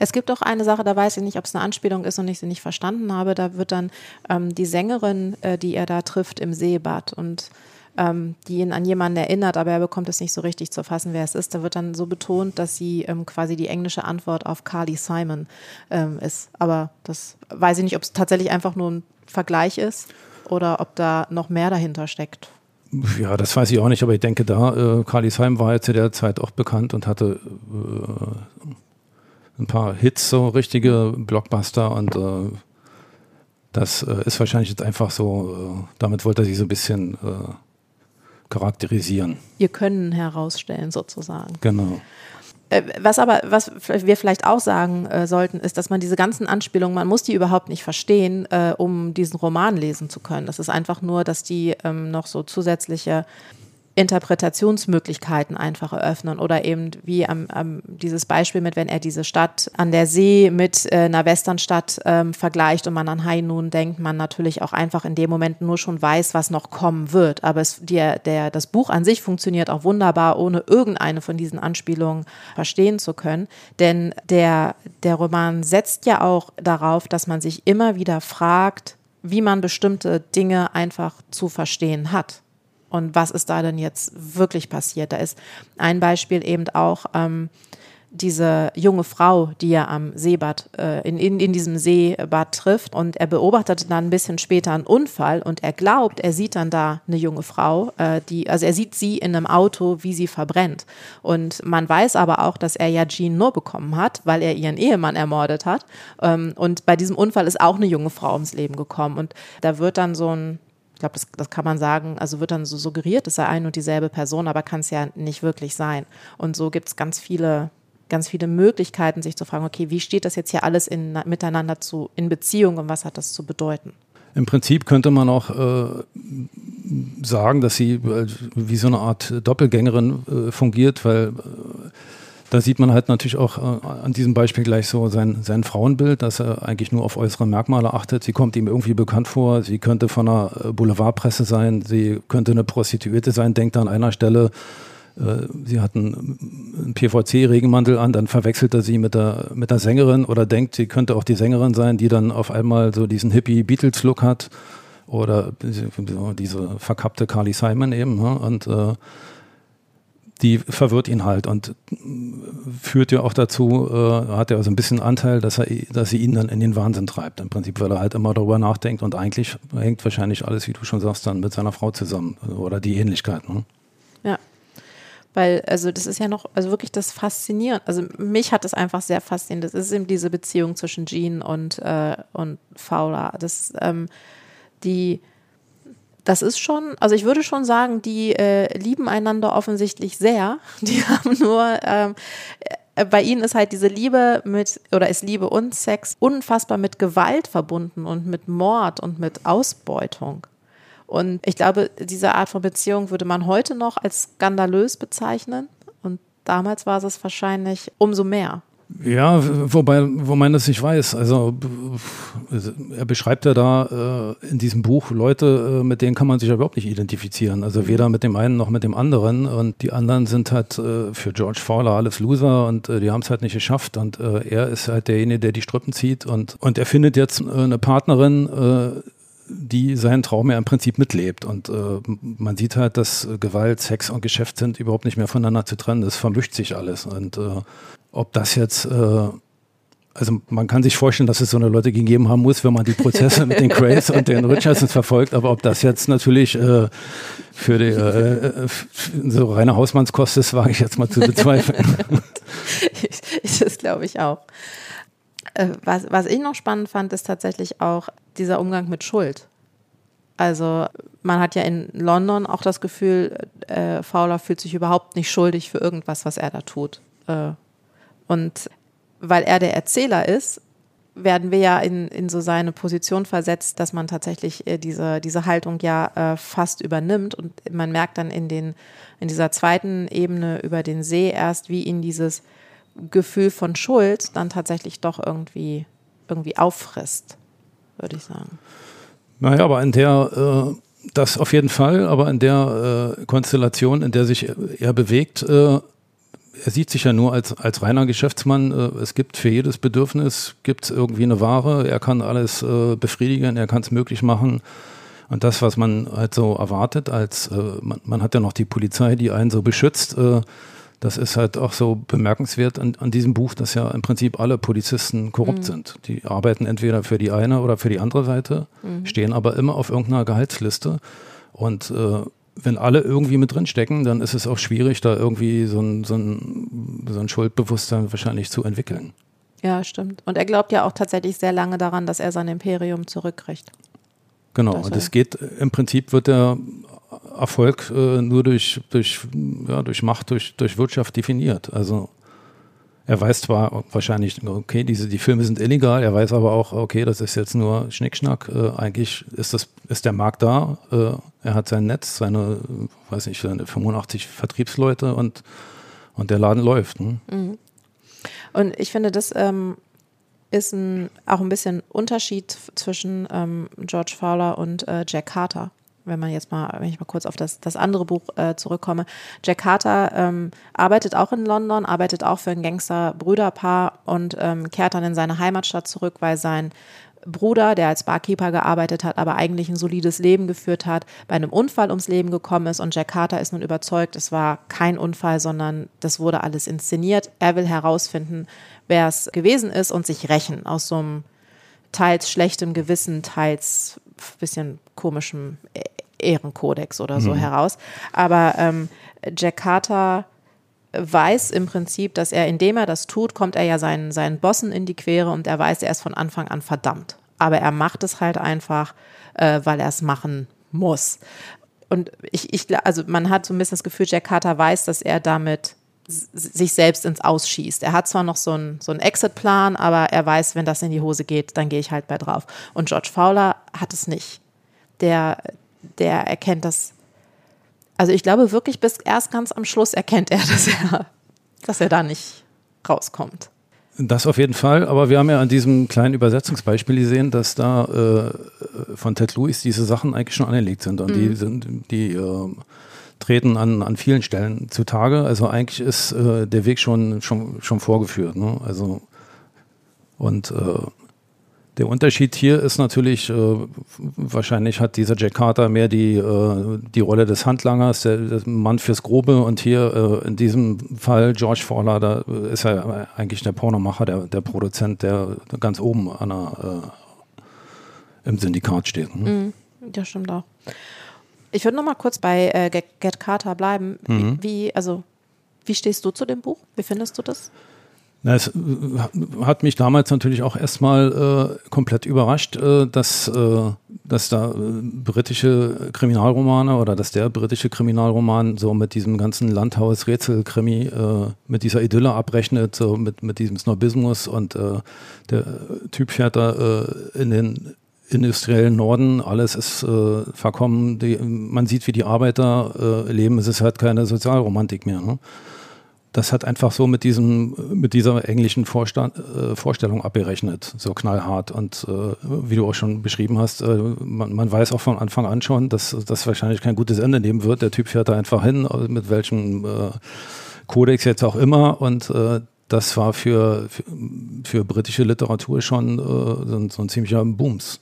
Es gibt auch eine Sache, da weiß ich nicht, ob es eine Anspielung ist und ich sie nicht verstanden habe. Da wird dann ähm, die Sängerin, äh, die er da trifft im Seebad und ähm, die ihn an jemanden erinnert, aber er bekommt es nicht so richtig zu fassen, wer es ist. Da wird dann so betont, dass sie ähm, quasi die englische Antwort auf Carly Simon ähm, ist. Aber das weiß ich nicht, ob es tatsächlich einfach nur ein Vergleich ist oder ob da noch mehr dahinter steckt. Ja, das weiß ich auch nicht, aber ich denke da, äh, Carly Simon war ja zu der Zeit auch bekannt und hatte äh, ein paar Hits, so richtige Blockbuster und äh, das äh, ist wahrscheinlich jetzt einfach so, äh, damit wollte er sich so ein bisschen äh, charakterisieren. Ihr Können herausstellen sozusagen. Genau. Äh, was aber, was wir vielleicht auch sagen äh, sollten, ist, dass man diese ganzen Anspielungen, man muss die überhaupt nicht verstehen, äh, um diesen Roman lesen zu können. Das ist einfach nur, dass die ähm, noch so zusätzliche Interpretationsmöglichkeiten einfach eröffnen oder eben wie am, am, dieses Beispiel mit, wenn er diese Stadt an der See mit äh, einer Westernstadt ähm, vergleicht und man an High Noon denkt, man natürlich auch einfach in dem Moment nur schon weiß, was noch kommen wird. Aber es, der, der, das Buch an sich funktioniert auch wunderbar, ohne irgendeine von diesen Anspielungen verstehen zu können. Denn der, der Roman setzt ja auch darauf, dass man sich immer wieder fragt, wie man bestimmte Dinge einfach zu verstehen hat und was ist da denn jetzt wirklich passiert. Da ist ein Beispiel eben auch ähm, diese junge Frau, die er am Seebad, äh, in, in, in diesem Seebad trifft. Und er beobachtet dann ein bisschen später einen Unfall und er glaubt, er sieht dann da eine junge Frau, äh, die, also er sieht sie in einem Auto, wie sie verbrennt. Und man weiß aber auch, dass er ja Jean nur bekommen hat, weil er ihren Ehemann ermordet hat. Ähm, und bei diesem Unfall ist auch eine junge Frau ums Leben gekommen. Und da wird dann so ein ich glaube, das, das kann man sagen, also wird dann so suggeriert, es sei ein und dieselbe Person, aber kann es ja nicht wirklich sein. Und so gibt es ganz viele, ganz viele Möglichkeiten, sich zu fragen, okay, wie steht das jetzt hier alles in, miteinander zu, in Beziehung und was hat das zu bedeuten? Im Prinzip könnte man auch äh, sagen, dass sie äh, wie so eine Art Doppelgängerin äh, fungiert, weil äh, da sieht man halt natürlich auch äh, an diesem Beispiel gleich so sein, sein Frauenbild, dass er eigentlich nur auf äußere Merkmale achtet. Sie kommt ihm irgendwie bekannt vor. Sie könnte von einer äh, Boulevardpresse sein. Sie könnte eine Prostituierte sein. Denkt an einer Stelle, äh, sie hat einen, einen PVC-Regenmantel an, dann verwechselt er sie mit der, mit der Sängerin oder denkt, sie könnte auch die Sängerin sein, die dann auf einmal so diesen Hippie-Beatles-Look hat oder diese verkappte Carly Simon eben. Ne? Und äh, die verwirrt ihn halt und führt ja auch dazu, äh, hat er also ein bisschen Anteil, dass er, dass sie ihn dann in den Wahnsinn treibt. Im Prinzip, weil er halt immer darüber nachdenkt und eigentlich hängt wahrscheinlich alles, wie du schon sagst, dann mit seiner Frau zusammen oder die Ähnlichkeit. Ne? Ja. Weil, also das ist ja noch, also wirklich das Faszinierende. Also mich hat das einfach sehr fasziniert. Das ist eben diese Beziehung zwischen Jean und, äh, und Fowler. Das, ähm, die, das ist schon, also ich würde schon sagen, die äh, lieben einander offensichtlich sehr. [LAUGHS] Die haben nur, ähm, äh, bei ihnen ist halt diese Liebe mit, oder ist Liebe und Sex unfassbar mit Gewalt verbunden und mit Mord und mit Ausbeutung. Und ich glaube, diese Art von Beziehung würde man heute noch als skandalös bezeichnen. Und damals war es wahrscheinlich umso mehr. Ja, wobei, wo man das nicht weiß. Also er beschreibt ja da äh, in diesem Buch Leute, äh, mit denen kann man sich ja überhaupt nicht identifizieren. Also weder mit dem einen noch mit dem anderen. Und die anderen sind halt äh, für George Fowler alles Loser und äh, die haben es halt nicht geschafft. Und äh, er ist halt derjenige, der die Strippen zieht. Und, und er findet jetzt äh, eine Partnerin, die seinen Traum ja im Prinzip mitlebt. Und äh, man sieht halt, dass Gewalt, Sex und Geschäft sind überhaupt nicht mehr voneinander zu trennen. Das vermischt sich alles. Und äh, ob das jetzt, äh, also man kann sich vorstellen, dass es so eine Leute gegeben haben muss, wenn man die Prozesse mit den Crays und den Richardsons verfolgt, aber ob das jetzt natürlich äh, für die äh, so reine Hausmannskost ist, wage ich jetzt mal zu bezweifeln. [LAUGHS] das glaube ich auch. Äh, was, was ich noch spannend fand, ist tatsächlich auch dieser Umgang mit Schuld. Also man hat ja in London auch das Gefühl, äh, Fowler fühlt sich überhaupt nicht schuldig für irgendwas, was er da tut. Äh, und weil er der Erzähler ist, werden wir ja in, in so seine Position versetzt, dass man tatsächlich äh, diese, diese Haltung ja äh, fast übernimmt. Und man merkt dann in, den, in dieser zweiten Ebene über den See erst, wie ihn dieses Gefühl von Schuld dann tatsächlich doch irgendwie, irgendwie auffrisst, würde ich sagen. Naja, aber in der, äh, das auf jeden Fall, aber in der äh, Konstellation, in der sich er bewegt, äh, er sieht sich ja nur als, als reiner Geschäftsmann. Äh, es gibt für jedes Bedürfnis gibt irgendwie eine Ware. Er kann alles äh, befriedigen, er kann es möglich machen. Und das, was man halt so erwartet, als äh, man, man, hat ja noch die Polizei, die einen so beschützt, äh, das ist halt auch so bemerkenswert an, an, diesem Buch, dass ja im Prinzip alle Polizisten korrupt mhm. sind. Die arbeiten entweder für die eine oder für die andere Seite, mhm. stehen aber immer auf irgendeiner Gehaltsliste. Und äh, wenn alle irgendwie mit drin stecken, dann ist es auch schwierig, da irgendwie so ein, so ein, so ein Schuldbewusstsein wahrscheinlich zu entwickeln. Ja, stimmt. Und er glaubt ja auch tatsächlich sehr lange daran, dass er sein Imperium zurückkriegt. Genau, und es geht, im Prinzip wird der Erfolg äh, nur durch, durch, ja, durch Macht, durch, durch Wirtschaft definiert. Also er weiß zwar wahrscheinlich, okay, diese, die Filme sind illegal, er weiß aber auch, okay, das ist jetzt nur Schnickschnack. Äh, eigentlich ist das, ist der Markt da. Äh, er hat sein Netz, seine, weiß nicht, seine 85 Vertriebsleute und, und der Laden läuft. Ne? Mhm. Und ich finde, das ähm, ist ein, auch ein bisschen Unterschied zwischen ähm, George Fowler und äh, Jack Carter wenn man jetzt mal, wenn ich mal kurz auf das, das andere Buch äh, zurückkomme. Jack Carter ähm, arbeitet auch in London, arbeitet auch für ein Gangster-Brüderpaar und ähm, kehrt dann in seine Heimatstadt zurück, weil sein Bruder, der als Barkeeper gearbeitet hat, aber eigentlich ein solides Leben geführt hat, bei einem Unfall ums Leben gekommen ist und Jack Carter ist nun überzeugt, es war kein Unfall, sondern das wurde alles inszeniert. Er will herausfinden, wer es gewesen ist und sich rächen aus so einem teils schlechtem Gewissen, teils bisschen komischem Ehrenkodex oder so mhm. heraus. Aber ähm, Jack Carter weiß im Prinzip, dass er, indem er das tut, kommt er ja seinen, seinen Bossen in die Quere und er weiß, er ist von Anfang an verdammt. Aber er macht es halt einfach, äh, weil er es machen muss. Und ich, ich, also man hat so ein bisschen das Gefühl, Jack Carter weiß, dass er damit sich selbst ins Ausschießt. Er hat zwar noch so einen, so einen Exit-Plan, aber er weiß, wenn das in die Hose geht, dann gehe ich halt bei drauf. Und George Fowler hat es nicht. Der, der erkennt das. Also ich glaube wirklich, bis erst ganz am Schluss erkennt er, [LAUGHS] dass er, dass er da nicht rauskommt. Das auf jeden Fall, aber wir haben ja an diesem kleinen Übersetzungsbeispiel gesehen, dass da äh, von Ted Lewis diese Sachen eigentlich schon angelegt sind und mhm. die sind, die äh, treten an, an vielen Stellen zutage. Also eigentlich ist äh, der Weg schon, schon, schon vorgeführt. Ne? Also und äh, der Unterschied hier ist natürlich, äh, wahrscheinlich hat dieser Jack Carter mehr die, äh, die Rolle des Handlangers, der, der, Mann fürs Grobe und hier äh, in diesem Fall George Fowler, da ist er eigentlich der Pornomacher, der, der Produzent, der ganz oben an der, äh, im Syndikat steht. Ne? Mhm, das stimmt auch. Ich würde noch mal kurz bei äh, Get Carter bleiben. Mhm. Wie, wie, also, wie stehst du zu dem Buch? Wie findest du das? Na, es äh, hat mich damals natürlich auch erstmal äh, komplett überrascht, äh, dass, äh, dass da äh, britische Kriminalromane oder dass der britische Kriminalroman so mit diesem ganzen Landhaus-Rätsel-Krimi, äh, mit dieser Idylle abrechnet, so mit, mit diesem Snobismus und der Typ fährt da in den industriellen Norden, alles ist äh, verkommen, die, man sieht, wie die Arbeiter äh, leben, es ist halt keine Sozialromantik mehr. Ne? Das hat einfach so mit diesem, mit dieser englischen Vorstand, äh, Vorstellung abgerechnet, so knallhart. Und äh, wie du auch schon beschrieben hast, äh, man, man, weiß auch von Anfang an schon, dass das wahrscheinlich kein gutes Ende nehmen wird. Der Typ fährt da einfach hin, mit welchem äh, Kodex jetzt auch immer und das war für, für, für, britische Literatur schon so, so ein ziemlicher Booms.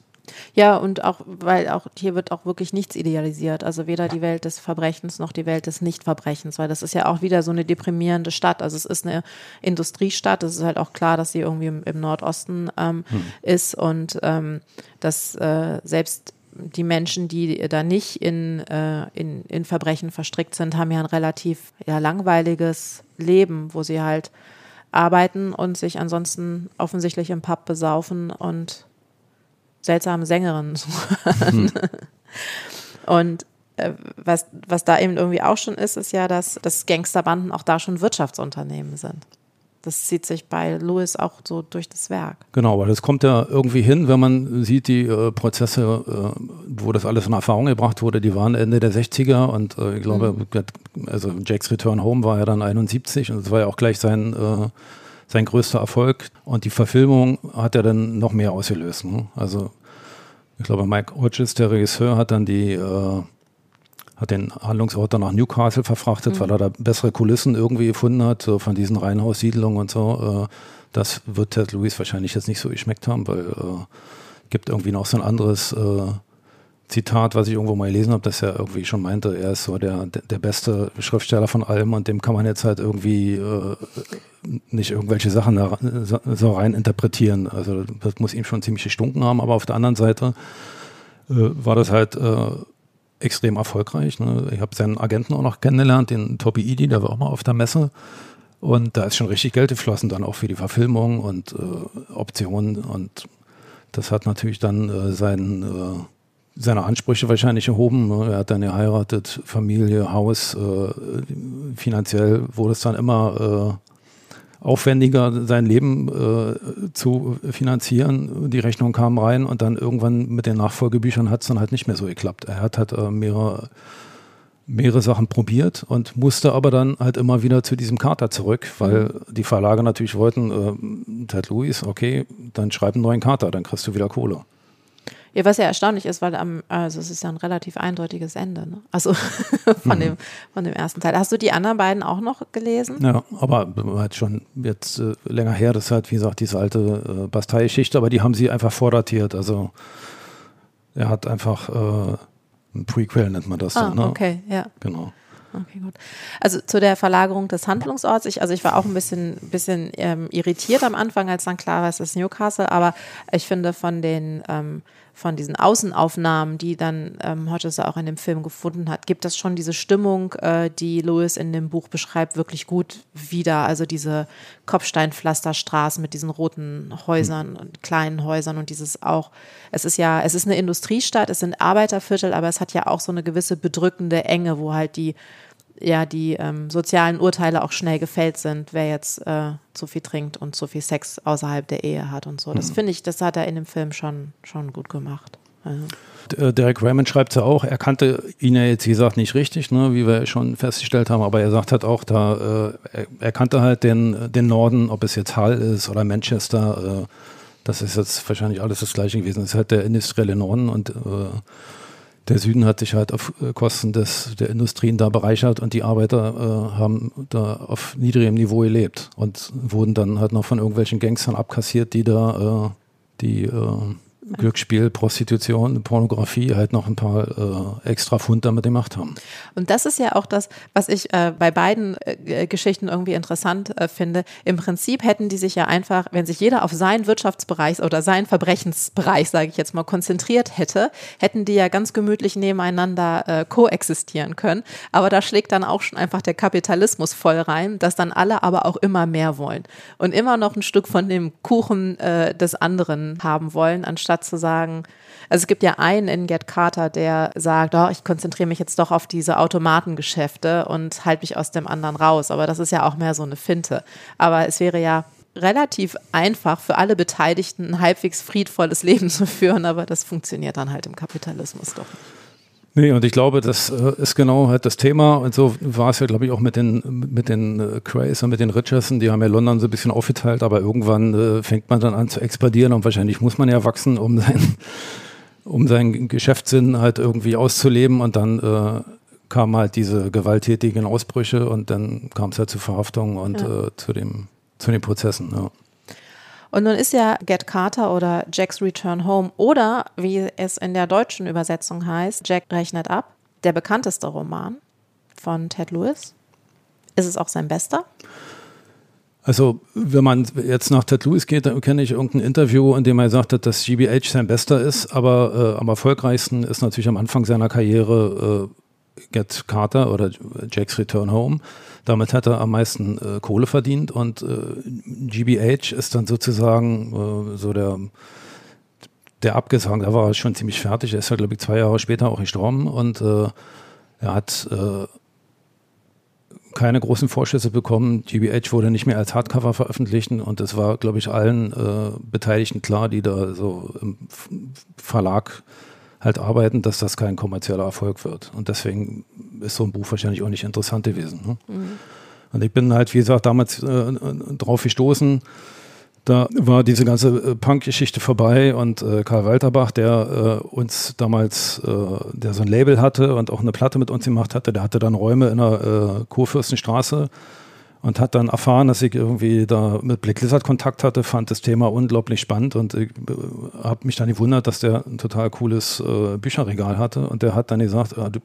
Ja, und auch, weil auch hier wird auch wirklich nichts idealisiert. Also weder die Welt des Verbrechens noch die Welt des Nichtverbrechens, weil das ist ja auch wieder so eine deprimierende Stadt. Also es ist eine Industriestadt. Es ist halt auch klar, dass sie irgendwie im, im Nordosten ähm, hm. ist und ähm, dass äh, selbst die Menschen, die da nicht in, äh, in, in Verbrechen verstrickt sind, haben ja ein relativ ja, langweiliges Leben, wo sie halt arbeiten und sich ansonsten offensichtlich im Pub besaufen und seltsame Sängerin Hm. [LAUGHS] Und äh, was, was da eben irgendwie auch schon ist, ist ja, dass, dass Gangsterbanden auch da schon Wirtschaftsunternehmen sind. Das zieht sich bei Lewis auch so durch das Werk. Genau, weil das kommt ja irgendwie hin, wenn man sieht, die äh, Prozesse, äh, wo das alles in Erfahrung gebracht wurde, die waren Ende der 60er und äh, ich glaube, mhm. also Jack's Return Home war ja dann 71 und es war ja auch gleich sein äh, sein größter Erfolg. Und die Verfilmung hat er dann noch mehr ausgelöst. Ne? Also ich glaube, Mike Hodges, der Regisseur, hat dann die äh, hat den Handlungsort dann nach Newcastle verfrachtet, mhm. weil er da bessere Kulissen irgendwie gefunden hat, so von diesen Reihenhaussiedlungen und so. Äh, das wird Ted Lewis wahrscheinlich jetzt nicht so geschmeckt haben, weil äh, gibt irgendwie noch so ein anderes äh, Zitat, was ich irgendwo mal gelesen habe, dass er irgendwie schon meinte, er ist so der, der beste Schriftsteller von allem und dem kann man jetzt halt irgendwie äh, nicht irgendwelche Sachen da so rein interpretieren. Also das muss ihm schon ziemlich gestunken haben, aber auf der anderen Seite äh, war das halt äh, extrem erfolgreich. Ne? Ich habe seinen Agenten auch noch kennengelernt, den Toby Idi, der war auch mal auf der Messe. Und da ist schon richtig Geld geflossen, dann auch für die Verfilmung und äh, Optionen. Und das hat natürlich dann äh, seinen äh, seine Ansprüche wahrscheinlich erhoben. Er hat dann geheiratet, Familie, Haus. Äh, finanziell wurde es dann immer aufwendiger, sein Leben äh, zu finanzieren. Die Rechnung kam rein und dann irgendwann mit den Nachfolgebüchern hat es dann halt nicht mehr so geklappt. Er hat halt äh, mehrere, mehrere Sachen probiert und musste aber dann halt immer wieder zu diesem Kater zurück, weil mhm. die Verlage natürlich wollten, äh, Ted Lewis, okay, dann schreib einen neuen Kater, dann kriegst du wieder Kohle. Ja, was ja erstaunlich ist, weil am, also es ist ja ein relativ eindeutiges Ende, ne? Also [LAUGHS] von, mhm. dem, von dem ersten Teil. Hast du die anderen beiden auch noch gelesen? Ja, aber halt schon jetzt äh, länger her, das ist halt, wie gesagt, diese alte äh, Bastei-Geschichte, aber die haben sie einfach vordatiert. Also er hat einfach äh, ein Prequel, nennt man das ah, dann, ne? Okay, ja. Genau. Okay, gut. Also zu der Verlagerung des Handlungsorts, ich, also ich war auch ein bisschen, bisschen ähm, irritiert am Anfang, als dann klar war, es ist Newcastle, aber ich finde von den ähm, von diesen Außenaufnahmen, die dann ähm, Hodges auch in dem Film gefunden hat, gibt das schon diese Stimmung, äh, die Lewis in dem Buch beschreibt, wirklich gut wieder. Also diese Kopfsteinpflasterstraßen mit diesen roten Häusern und kleinen Häusern und dieses auch, es ist ja, es ist eine Industriestadt, es sind Arbeiterviertel, aber es hat ja auch so eine gewisse bedrückende Enge, wo halt die ja die ähm, sozialen Urteile auch schnell gefällt sind, wer jetzt äh, zu viel trinkt und zu viel Sex außerhalb der Ehe hat und so. Das mhm. finde ich, das hat er in dem Film schon, schon gut gemacht. Ja. Äh, Derek Raymond schreibt ja auch, er kannte ihn ja jetzt, wie gesagt, nicht richtig, ne, wie wir schon festgestellt haben, aber er sagt halt auch, da, äh, er, kannte halt den, den Norden, ob es jetzt Hull ist oder Manchester, äh, das ist jetzt wahrscheinlich alles das gleiche gewesen. Das ist halt der industrielle Norden und äh, der Süden hat sich halt auf äh, Kosten des, der Industrien da bereichert und die Arbeiter äh, haben da auf niedrigem Niveau gelebt und wurden dann halt noch von irgendwelchen Gangstern abkassiert, die da äh, die äh, Glücksspiel, Prostitution, Pornografie halt noch ein paar äh, extra Pfund damit gemacht haben. Und das ist ja auch das, was ich äh, bei beiden äh, Geschichten irgendwie interessant äh, finde. Im Prinzip hätten die sich ja einfach, wenn sich jeder auf seinen Wirtschaftsbereich oder seinen Verbrechensbereich, sage ich jetzt mal, konzentriert hätte, hätten die ja ganz gemütlich nebeneinander äh, koexistieren können. Aber da schlägt dann auch schon einfach der Kapitalismus voll rein, dass dann alle aber auch immer mehr wollen und immer noch ein Stück von dem Kuchen äh, des anderen haben wollen, anstatt zu sagen, also es gibt ja einen in Get Carter, der sagt, oh, ich konzentriere mich jetzt doch auf diese Automatengeschäfte und halte mich aus dem anderen raus. Aber das ist ja auch mehr so eine Finte. Aber es wäre ja relativ einfach für alle Beteiligten ein halbwegs friedvolles Leben zu führen, aber das funktioniert dann halt im Kapitalismus doch nicht. Nee, und ich glaube, das äh, ist genau halt das Thema. Und so war es ja, glaube ich, auch mit den, mit den äh, Crays und mit den Richardson. Die haben ja London so ein bisschen aufgeteilt, aber irgendwann äh, fängt man dann an zu expandieren und wahrscheinlich muss man ja wachsen, um sein, [LAUGHS] um seinen Geschäftssinn halt irgendwie auszuleben. Und dann äh, kamen halt diese gewalttätigen Ausbrüche und dann kam es halt zu Verhaftungen und ja. äh, zu, dem, zu den Prozessen. Ja. Und nun ist ja Get Carter oder Jack's Return Home oder wie es in der deutschen Übersetzung heißt, Jack rechnet ab, der bekannteste Roman von Ted Lewis. Ist es auch sein bester? Also, wenn man jetzt nach Ted Lewis geht, dann kenne ich irgendein Interview, in dem er sagt hat, dass GBH sein bester ist, aber äh, am erfolgreichsten ist natürlich am Anfang seiner Karriere äh, Get Carter oder Jack's Return Home. Damit hat er am meisten äh, Kohle verdient und äh, GBH ist dann sozusagen äh, so der, der Abgesang. Da war er schon ziemlich fertig. Er ist ja, glaube ich, zwei Jahre später auch gestorben und äh, er hat äh, keine großen Vorschüsse bekommen. GBH wurde nicht mehr als Hardcover veröffentlicht und es war, glaube ich, allen äh, Beteiligten klar, die da so im Verlag halt arbeiten, dass das kein kommerzieller Erfolg wird. Und deswegen ist so ein Buch wahrscheinlich auch nicht interessant gewesen. Ne? Mhm. Und ich bin halt, wie gesagt, damals äh, drauf gestoßen. Da war diese ganze äh, Punk-Geschichte vorbei und äh, Karl Walterbach, der äh, uns damals, äh, der so ein Label hatte und auch eine Platte mit uns gemacht hatte, der hatte dann Räume in der äh, Kurfürstenstraße und hat dann erfahren, dass ich irgendwie da mit Black Lizard Kontakt hatte, fand das Thema unglaublich spannend und ich äh, habe mich dann gewundert, dass der ein total cooles äh, Bücherregal hatte und der hat dann gesagt, ah, du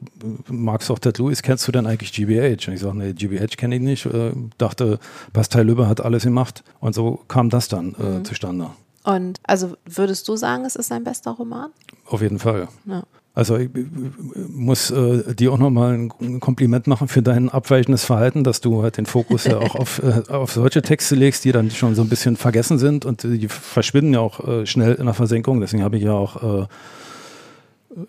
magst doch Ted Lewis, kennst du denn eigentlich GBH? Und ich sage, nee, GBH kenne ich nicht, äh, dachte, Bastei Lübbe hat alles gemacht und so kam das dann äh, mhm. zustande. Und also würdest du sagen, es ist sein bester Roman? Auf jeden Fall. Ja. Also ich muss äh, dir auch nochmal ein Kompliment machen für dein abweichendes Verhalten, dass du halt den Fokus ja auch auf, äh, auf solche Texte legst, die dann schon so ein bisschen vergessen sind und die verschwinden ja auch äh, schnell in der Versenkung. Deswegen habe ich ja auch äh,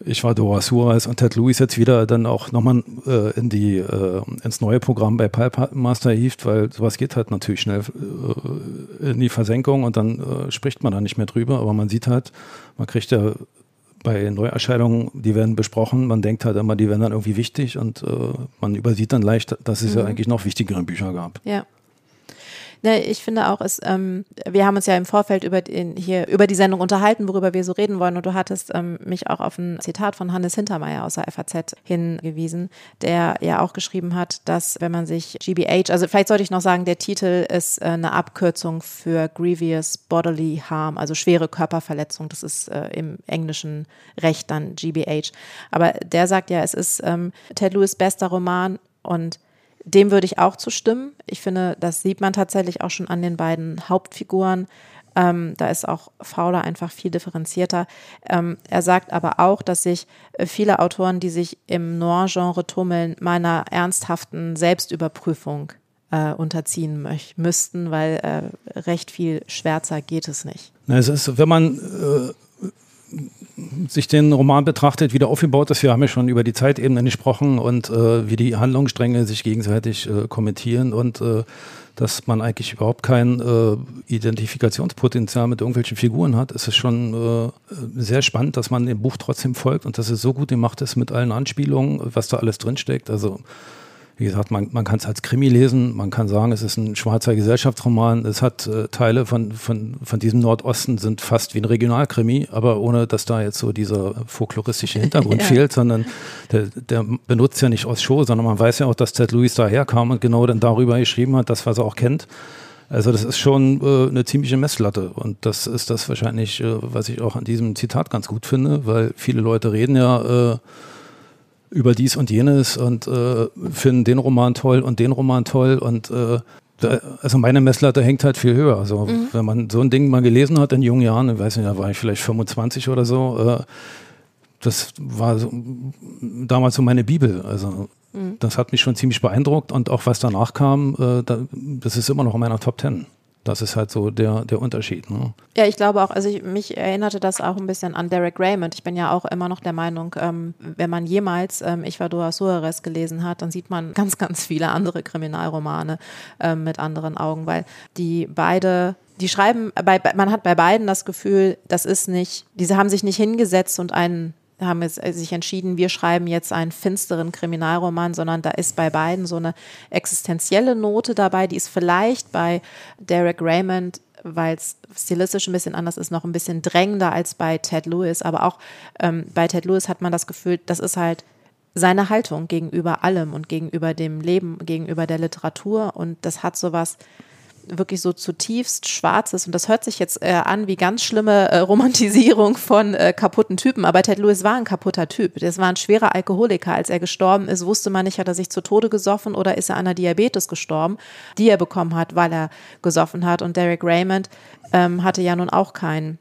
ich war Dora Suarez und Ted Lewis jetzt wieder dann auch nochmal äh, in die, äh, ins neue Programm bei Master hieft, weil sowas geht halt natürlich schnell äh, in die Versenkung und dann spricht man da nicht mehr drüber, aber man sieht halt, man kriegt ja bei Neuerscheinungen, die werden besprochen, man denkt halt immer, die werden dann irgendwie wichtig und äh, man übersieht dann leicht, dass es mhm. ja eigentlich noch wichtigere Bücher gab. Ja. Ne, ich finde auch, es, ähm, wir haben uns ja im Vorfeld über, den, hier, über die Sendung unterhalten, worüber wir so reden wollen. Und du hattest ähm, mich auch auf ein Zitat von Hannes Hintermeier aus der FAZ hingewiesen, der ja auch geschrieben hat, dass wenn man sich GBH, also vielleicht sollte ich noch sagen, der Titel ist äh, eine Abkürzung für Grievous Bodily Harm, also schwere Körperverletzung. Das ist äh, im englischen Recht dann GBH. Aber der sagt ja, es ist ähm, Ted Lewis bester Roman und dem würde ich auch zustimmen. Ich finde, das sieht man tatsächlich auch schon an den beiden Hauptfiguren. Ähm, da ist auch Fowler einfach viel differenzierter. Ähm, er sagt aber auch, dass sich äh, viele Autoren, die sich im Noir-Genre tummeln, meiner ernsthaften Selbstüberprüfung äh, unterziehen müssten, weil äh, recht viel schwärzer geht es nicht. es ist, wenn man äh, sich den Roman betrachtet, wie der aufgebaut ist, wir haben ja schon über die Zeitebene gesprochen und äh, wie die Handlungsstränge sich gegenseitig äh, kommentieren und äh, dass man eigentlich überhaupt kein äh, Identifikationspotenzial mit irgendwelchen Figuren hat, ist es schon äh, sehr spannend, dass man dem Buch trotzdem folgt und dass es so gut gemacht ist mit allen Anspielungen, was da alles drinsteckt. Also wie gesagt, man, man kann es als Krimi lesen, man kann sagen, es ist ein schwarzer Gesellschaftsroman, es hat äh, Teile von, von, von diesem Nordosten, sind fast wie ein Regionalkrimi, aber ohne, dass da jetzt so dieser folkloristische Hintergrund [LAUGHS] ja. fehlt, sondern der, der benutzt ja nicht aus Show, sondern man weiß ja auch, dass Ted Lewis daherkam und genau dann darüber geschrieben hat, das, was er auch kennt. Also das ist schon äh, eine ziemliche Messlatte und das ist das wahrscheinlich, äh, was ich auch an diesem Zitat ganz gut finde, weil viele Leute reden ja äh, über dies und jenes und äh, finden den Roman toll und den Roman toll und äh, da, also meine Messlatte hängt halt viel höher. Also mhm. wenn man so ein Ding mal gelesen hat in jungen Jahren, ich weiß nicht, da war ich vielleicht 25 oder so, äh, das war so, damals so meine Bibel. Also mhm. das hat mich schon ziemlich beeindruckt und auch was danach kam, äh, da, das ist immer noch in meiner Top Ten. Das ist halt so der, der Unterschied. Ne? Ja, ich glaube auch, also ich, mich erinnerte das auch ein bisschen an Derek Raymond. Ich bin ja auch immer noch der Meinung, ähm, wenn man jemals ähm, Ich war Dora Suarez gelesen hat, dann sieht man ganz, ganz viele andere Kriminalromane ähm, mit anderen Augen, weil die beide die schreiben, bei, man hat bei beiden das Gefühl, das ist nicht, diese haben sich nicht hingesetzt und einen haben jetzt äh, sich entschieden, wir schreiben jetzt einen finsteren Kriminalroman, sondern da ist bei beiden so eine existenzielle Note dabei, die ist vielleicht bei Derek Raymond, weil es stilistisch ein bisschen anders ist, noch ein bisschen drängender als bei Ted Lewis. Aber auch ähm, bei Ted Lewis hat man das Gefühl, das ist halt seine Haltung gegenüber allem und gegenüber dem Leben, gegenüber der Literatur und das hat sowas, was wirklich so zutiefst schwarzes und das hört sich jetzt äh, an wie ganz schlimme äh, Romantisierung von äh, kaputten Typen, aber Ted Lewis war ein kaputter Typ. Das war ein schwerer Alkoholiker. Als er gestorben ist, wusste man nicht, hat er sich zu Tode gesoffen oder ist er an einer Diabetes gestorben, die er bekommen hat, weil er gesoffen hat. Und Derek Raymond ähm, hatte ja nun auch kein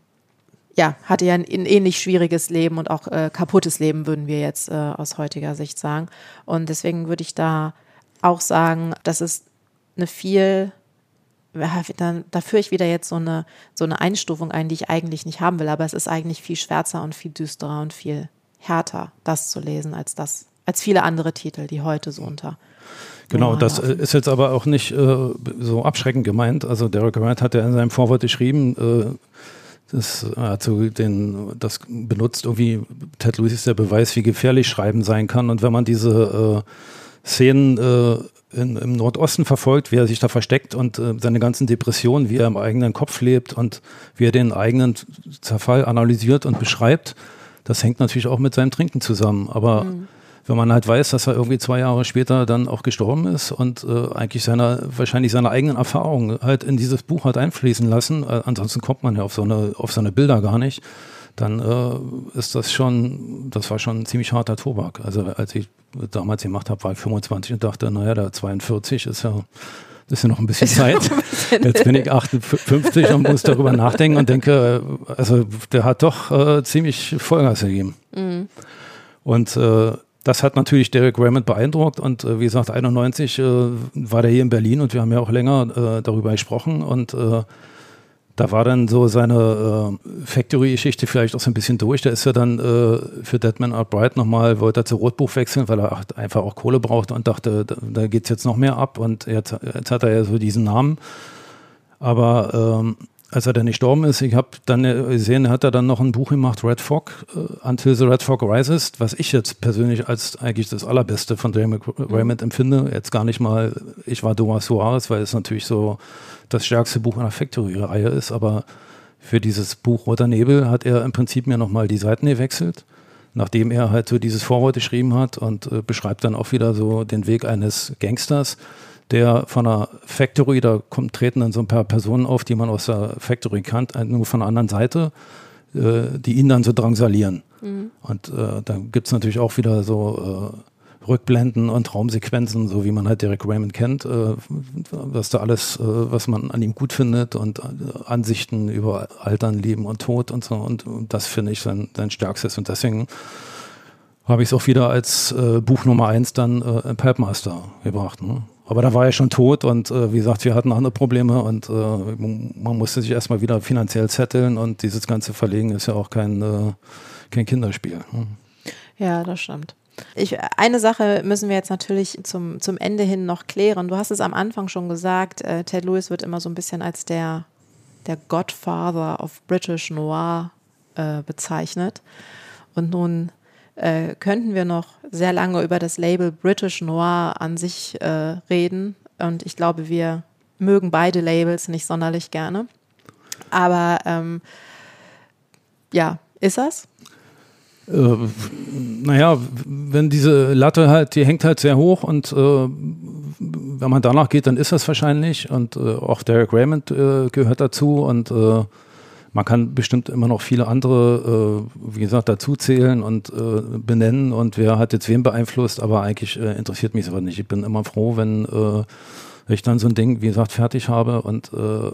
ja, hatte ja ein, ein ähnlich schwieriges Leben und auch äh, kaputtes Leben, würden wir jetzt äh, aus heutiger Sicht sagen. Und deswegen würde ich da auch sagen, das ist eine viel dann, da führe ich wieder jetzt so eine, so eine Einstufung ein, die ich eigentlich nicht haben will, aber es ist eigentlich viel schwärzer und viel düsterer und viel härter, das zu lesen, als das, als viele andere Titel, die heute so unter. Genau, das laufen. ist jetzt aber auch nicht äh, so abschreckend gemeint. Also Derek Wright hat ja in seinem Vorwort geschrieben, äh, das, also den, das benutzt irgendwie, Ted Lewis ist der Beweis, wie gefährlich Schreiben sein kann. Und wenn man diese äh, Szenen äh, in, im Nordosten verfolgt, wie er sich da versteckt und äh, seine ganzen Depressionen, wie er im eigenen Kopf lebt und wie er den eigenen Zerfall analysiert und beschreibt. Das hängt natürlich auch mit seinem Trinken zusammen. Aber mhm. wenn man halt weiß, dass er irgendwie zwei Jahre später dann auch gestorben ist und äh, eigentlich seine, wahrscheinlich seine eigenen Erfahrungen halt in dieses Buch hat einfließen lassen, äh, ansonsten kommt man ja auf so eine, auf so eine Bilder gar nicht dann äh, ist das schon, das war schon ein ziemlich harter Tobak. Also als ich damals gemacht habe, war ich 25 und dachte, naja, der 42 ist ja das ist ja noch ein bisschen Zeit. Jetzt bin ich 58 und muss darüber nachdenken und denke, also der hat doch äh, ziemlich Vollgas gegeben. Mhm. Und äh, das hat natürlich Derek Raymond beeindruckt und äh, wie gesagt, 91 äh, war der hier in Berlin und wir haben ja auch länger äh, darüber gesprochen und äh, da war dann so seine äh, Factory-Geschichte vielleicht auch so ein bisschen durch. Da ist er dann äh, für Deadman Art Bright nochmal, wollte er zu Rotbuch wechseln, weil er einfach auch Kohle brauchte und dachte, da, da geht es jetzt noch mehr ab und jetzt, jetzt hat er ja so diesen Namen. Aber ähm, als er dann gestorben ist, ich habe dann gesehen, hat er dann noch ein Buch gemacht, Red Fog, uh, Until the Red Fog Rises, was ich jetzt persönlich als eigentlich das allerbeste von Raymond, Raymond empfinde. Jetzt gar nicht mal, ich war Thomas Suarez, weil es natürlich so das stärkste Buch in der Factory-Reihe ist, aber für dieses Buch Roter Nebel hat er im Prinzip mir nochmal die Seiten gewechselt, nachdem er halt so dieses Vorwort geschrieben hat und äh, beschreibt dann auch wieder so den Weg eines Gangsters der von der Factory, da kommt, treten dann so ein paar Personen auf, die man aus der Factory kannt, äh, nur von der anderen Seite, äh, die ihn dann so drangsalieren. Mhm. Und äh, da gibt es natürlich auch wieder so äh, Rückblenden und Traumsequenzen, so wie man halt Derek Raymond kennt, äh, was da alles, äh, was man an ihm gut findet und Ansichten über Altern, Leben und Tod und so. Und, und das finde ich sein, sein stärkstes. Und deswegen habe ich es auch wieder als Buch Nummer eins dann äh, Pipe gebracht. Ne? Aber da war er schon tot und äh, wie gesagt, wir hatten andere Probleme und äh, man musste sich erstmal wieder finanziell zetteln und dieses ganze Verlegen ist ja auch kein, äh, kein Kinderspiel. Hm. Ja, das stimmt. Ich, eine Sache müssen wir jetzt natürlich zum, zum Ende hin noch klären. Du hast es am Anfang schon gesagt, äh, Ted Lewis wird immer so ein bisschen als der, der Godfather of British Noir äh, bezeichnet. Und nun äh, könnten wir noch sehr lange über das Label British Noir an sich äh, reden. Und ich glaube, wir mögen beide Labels nicht sonderlich gerne. Aber ähm, ja, ist das? Äh, naja, wenn diese Latte halt, die hängt halt sehr hoch und äh, wenn man danach geht, dann ist das wahrscheinlich. Und äh, auch Derek Raymond äh, gehört dazu und äh, man kann bestimmt immer noch viele andere, äh, wie gesagt, dazuzählen und äh, benennen und wer hat jetzt wen beeinflusst, aber eigentlich interessiert mich es aber nicht. Ich bin immer froh, wenn äh, ich dann so ein Ding, wie gesagt, fertig habe und äh,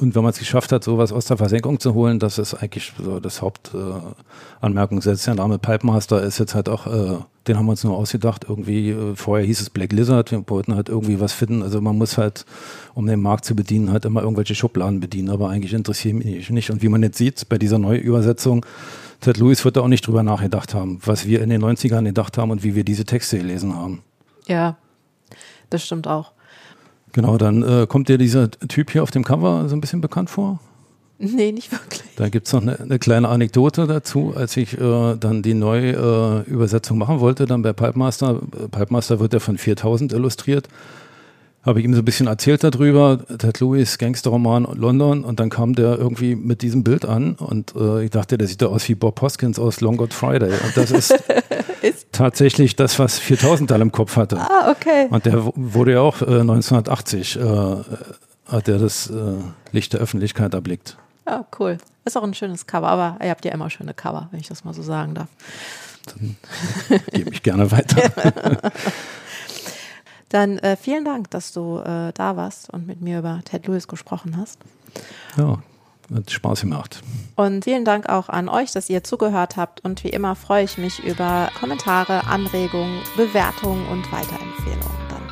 und wenn man es geschafft hat, sowas aus der Versenkung zu holen, das ist eigentlich so das Hauptanmerkung. Äh, Selbst der Name Pipemaster ist jetzt halt auch, äh, den haben wir uns nur ausgedacht. Irgendwie, äh, vorher hieß es Black Lizard, wir wollten halt irgendwie was finden. Also man muss halt, um den Markt zu bedienen, halt immer irgendwelche Schubladen bedienen, aber eigentlich interessiert mich nicht. Und wie man jetzt sieht, bei dieser Neuübersetzung, Ted Lewis wird da auch nicht drüber nachgedacht haben, was wir in den 90ern gedacht haben und wie wir diese Texte gelesen haben. Ja, das stimmt auch. Genau, dann äh, kommt dir dieser Typ hier auf dem Cover so ein bisschen bekannt vor? Nee, nicht wirklich. Da gibt es noch eine, eine, kleine Anekdote dazu, als ich äh, dann die neue äh, Übersetzung machen wollte, dann bei Pipemaster. Pipemaster wird ja von 4000 illustriert habe ich ihm so ein bisschen erzählt darüber, Ted Lewis, Gangsterroman London und dann kam der irgendwie mit diesem Bild an und äh, ich dachte, der sieht da aus wie Bob Hoskins aus Long God Friday und das ist, [LAUGHS] ist tatsächlich das, was 4000 da im Kopf hatte. Ah, okay. Und der wurde ja auch äh, 1980, äh, hat er das äh, Licht der Öffentlichkeit erblickt. Ah, cool. Ist auch ein schönes Cover, aber ihr habt ja immer schöne Cover, wenn ich das mal so sagen darf. Dann gebe ich gerne weiter. [LAUGHS] Dann äh, vielen Dank, dass du äh, da warst und mit mir über Ted Lewis gesprochen hast. Ja, hat Spaß gemacht. Und vielen Dank auch an euch, dass ihr zugehört habt. Und wie immer freue ich mich über Kommentare, Anregungen, Bewertungen und Weiterempfehlungen. Dann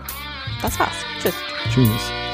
das war's. Tschüss. Tschüss.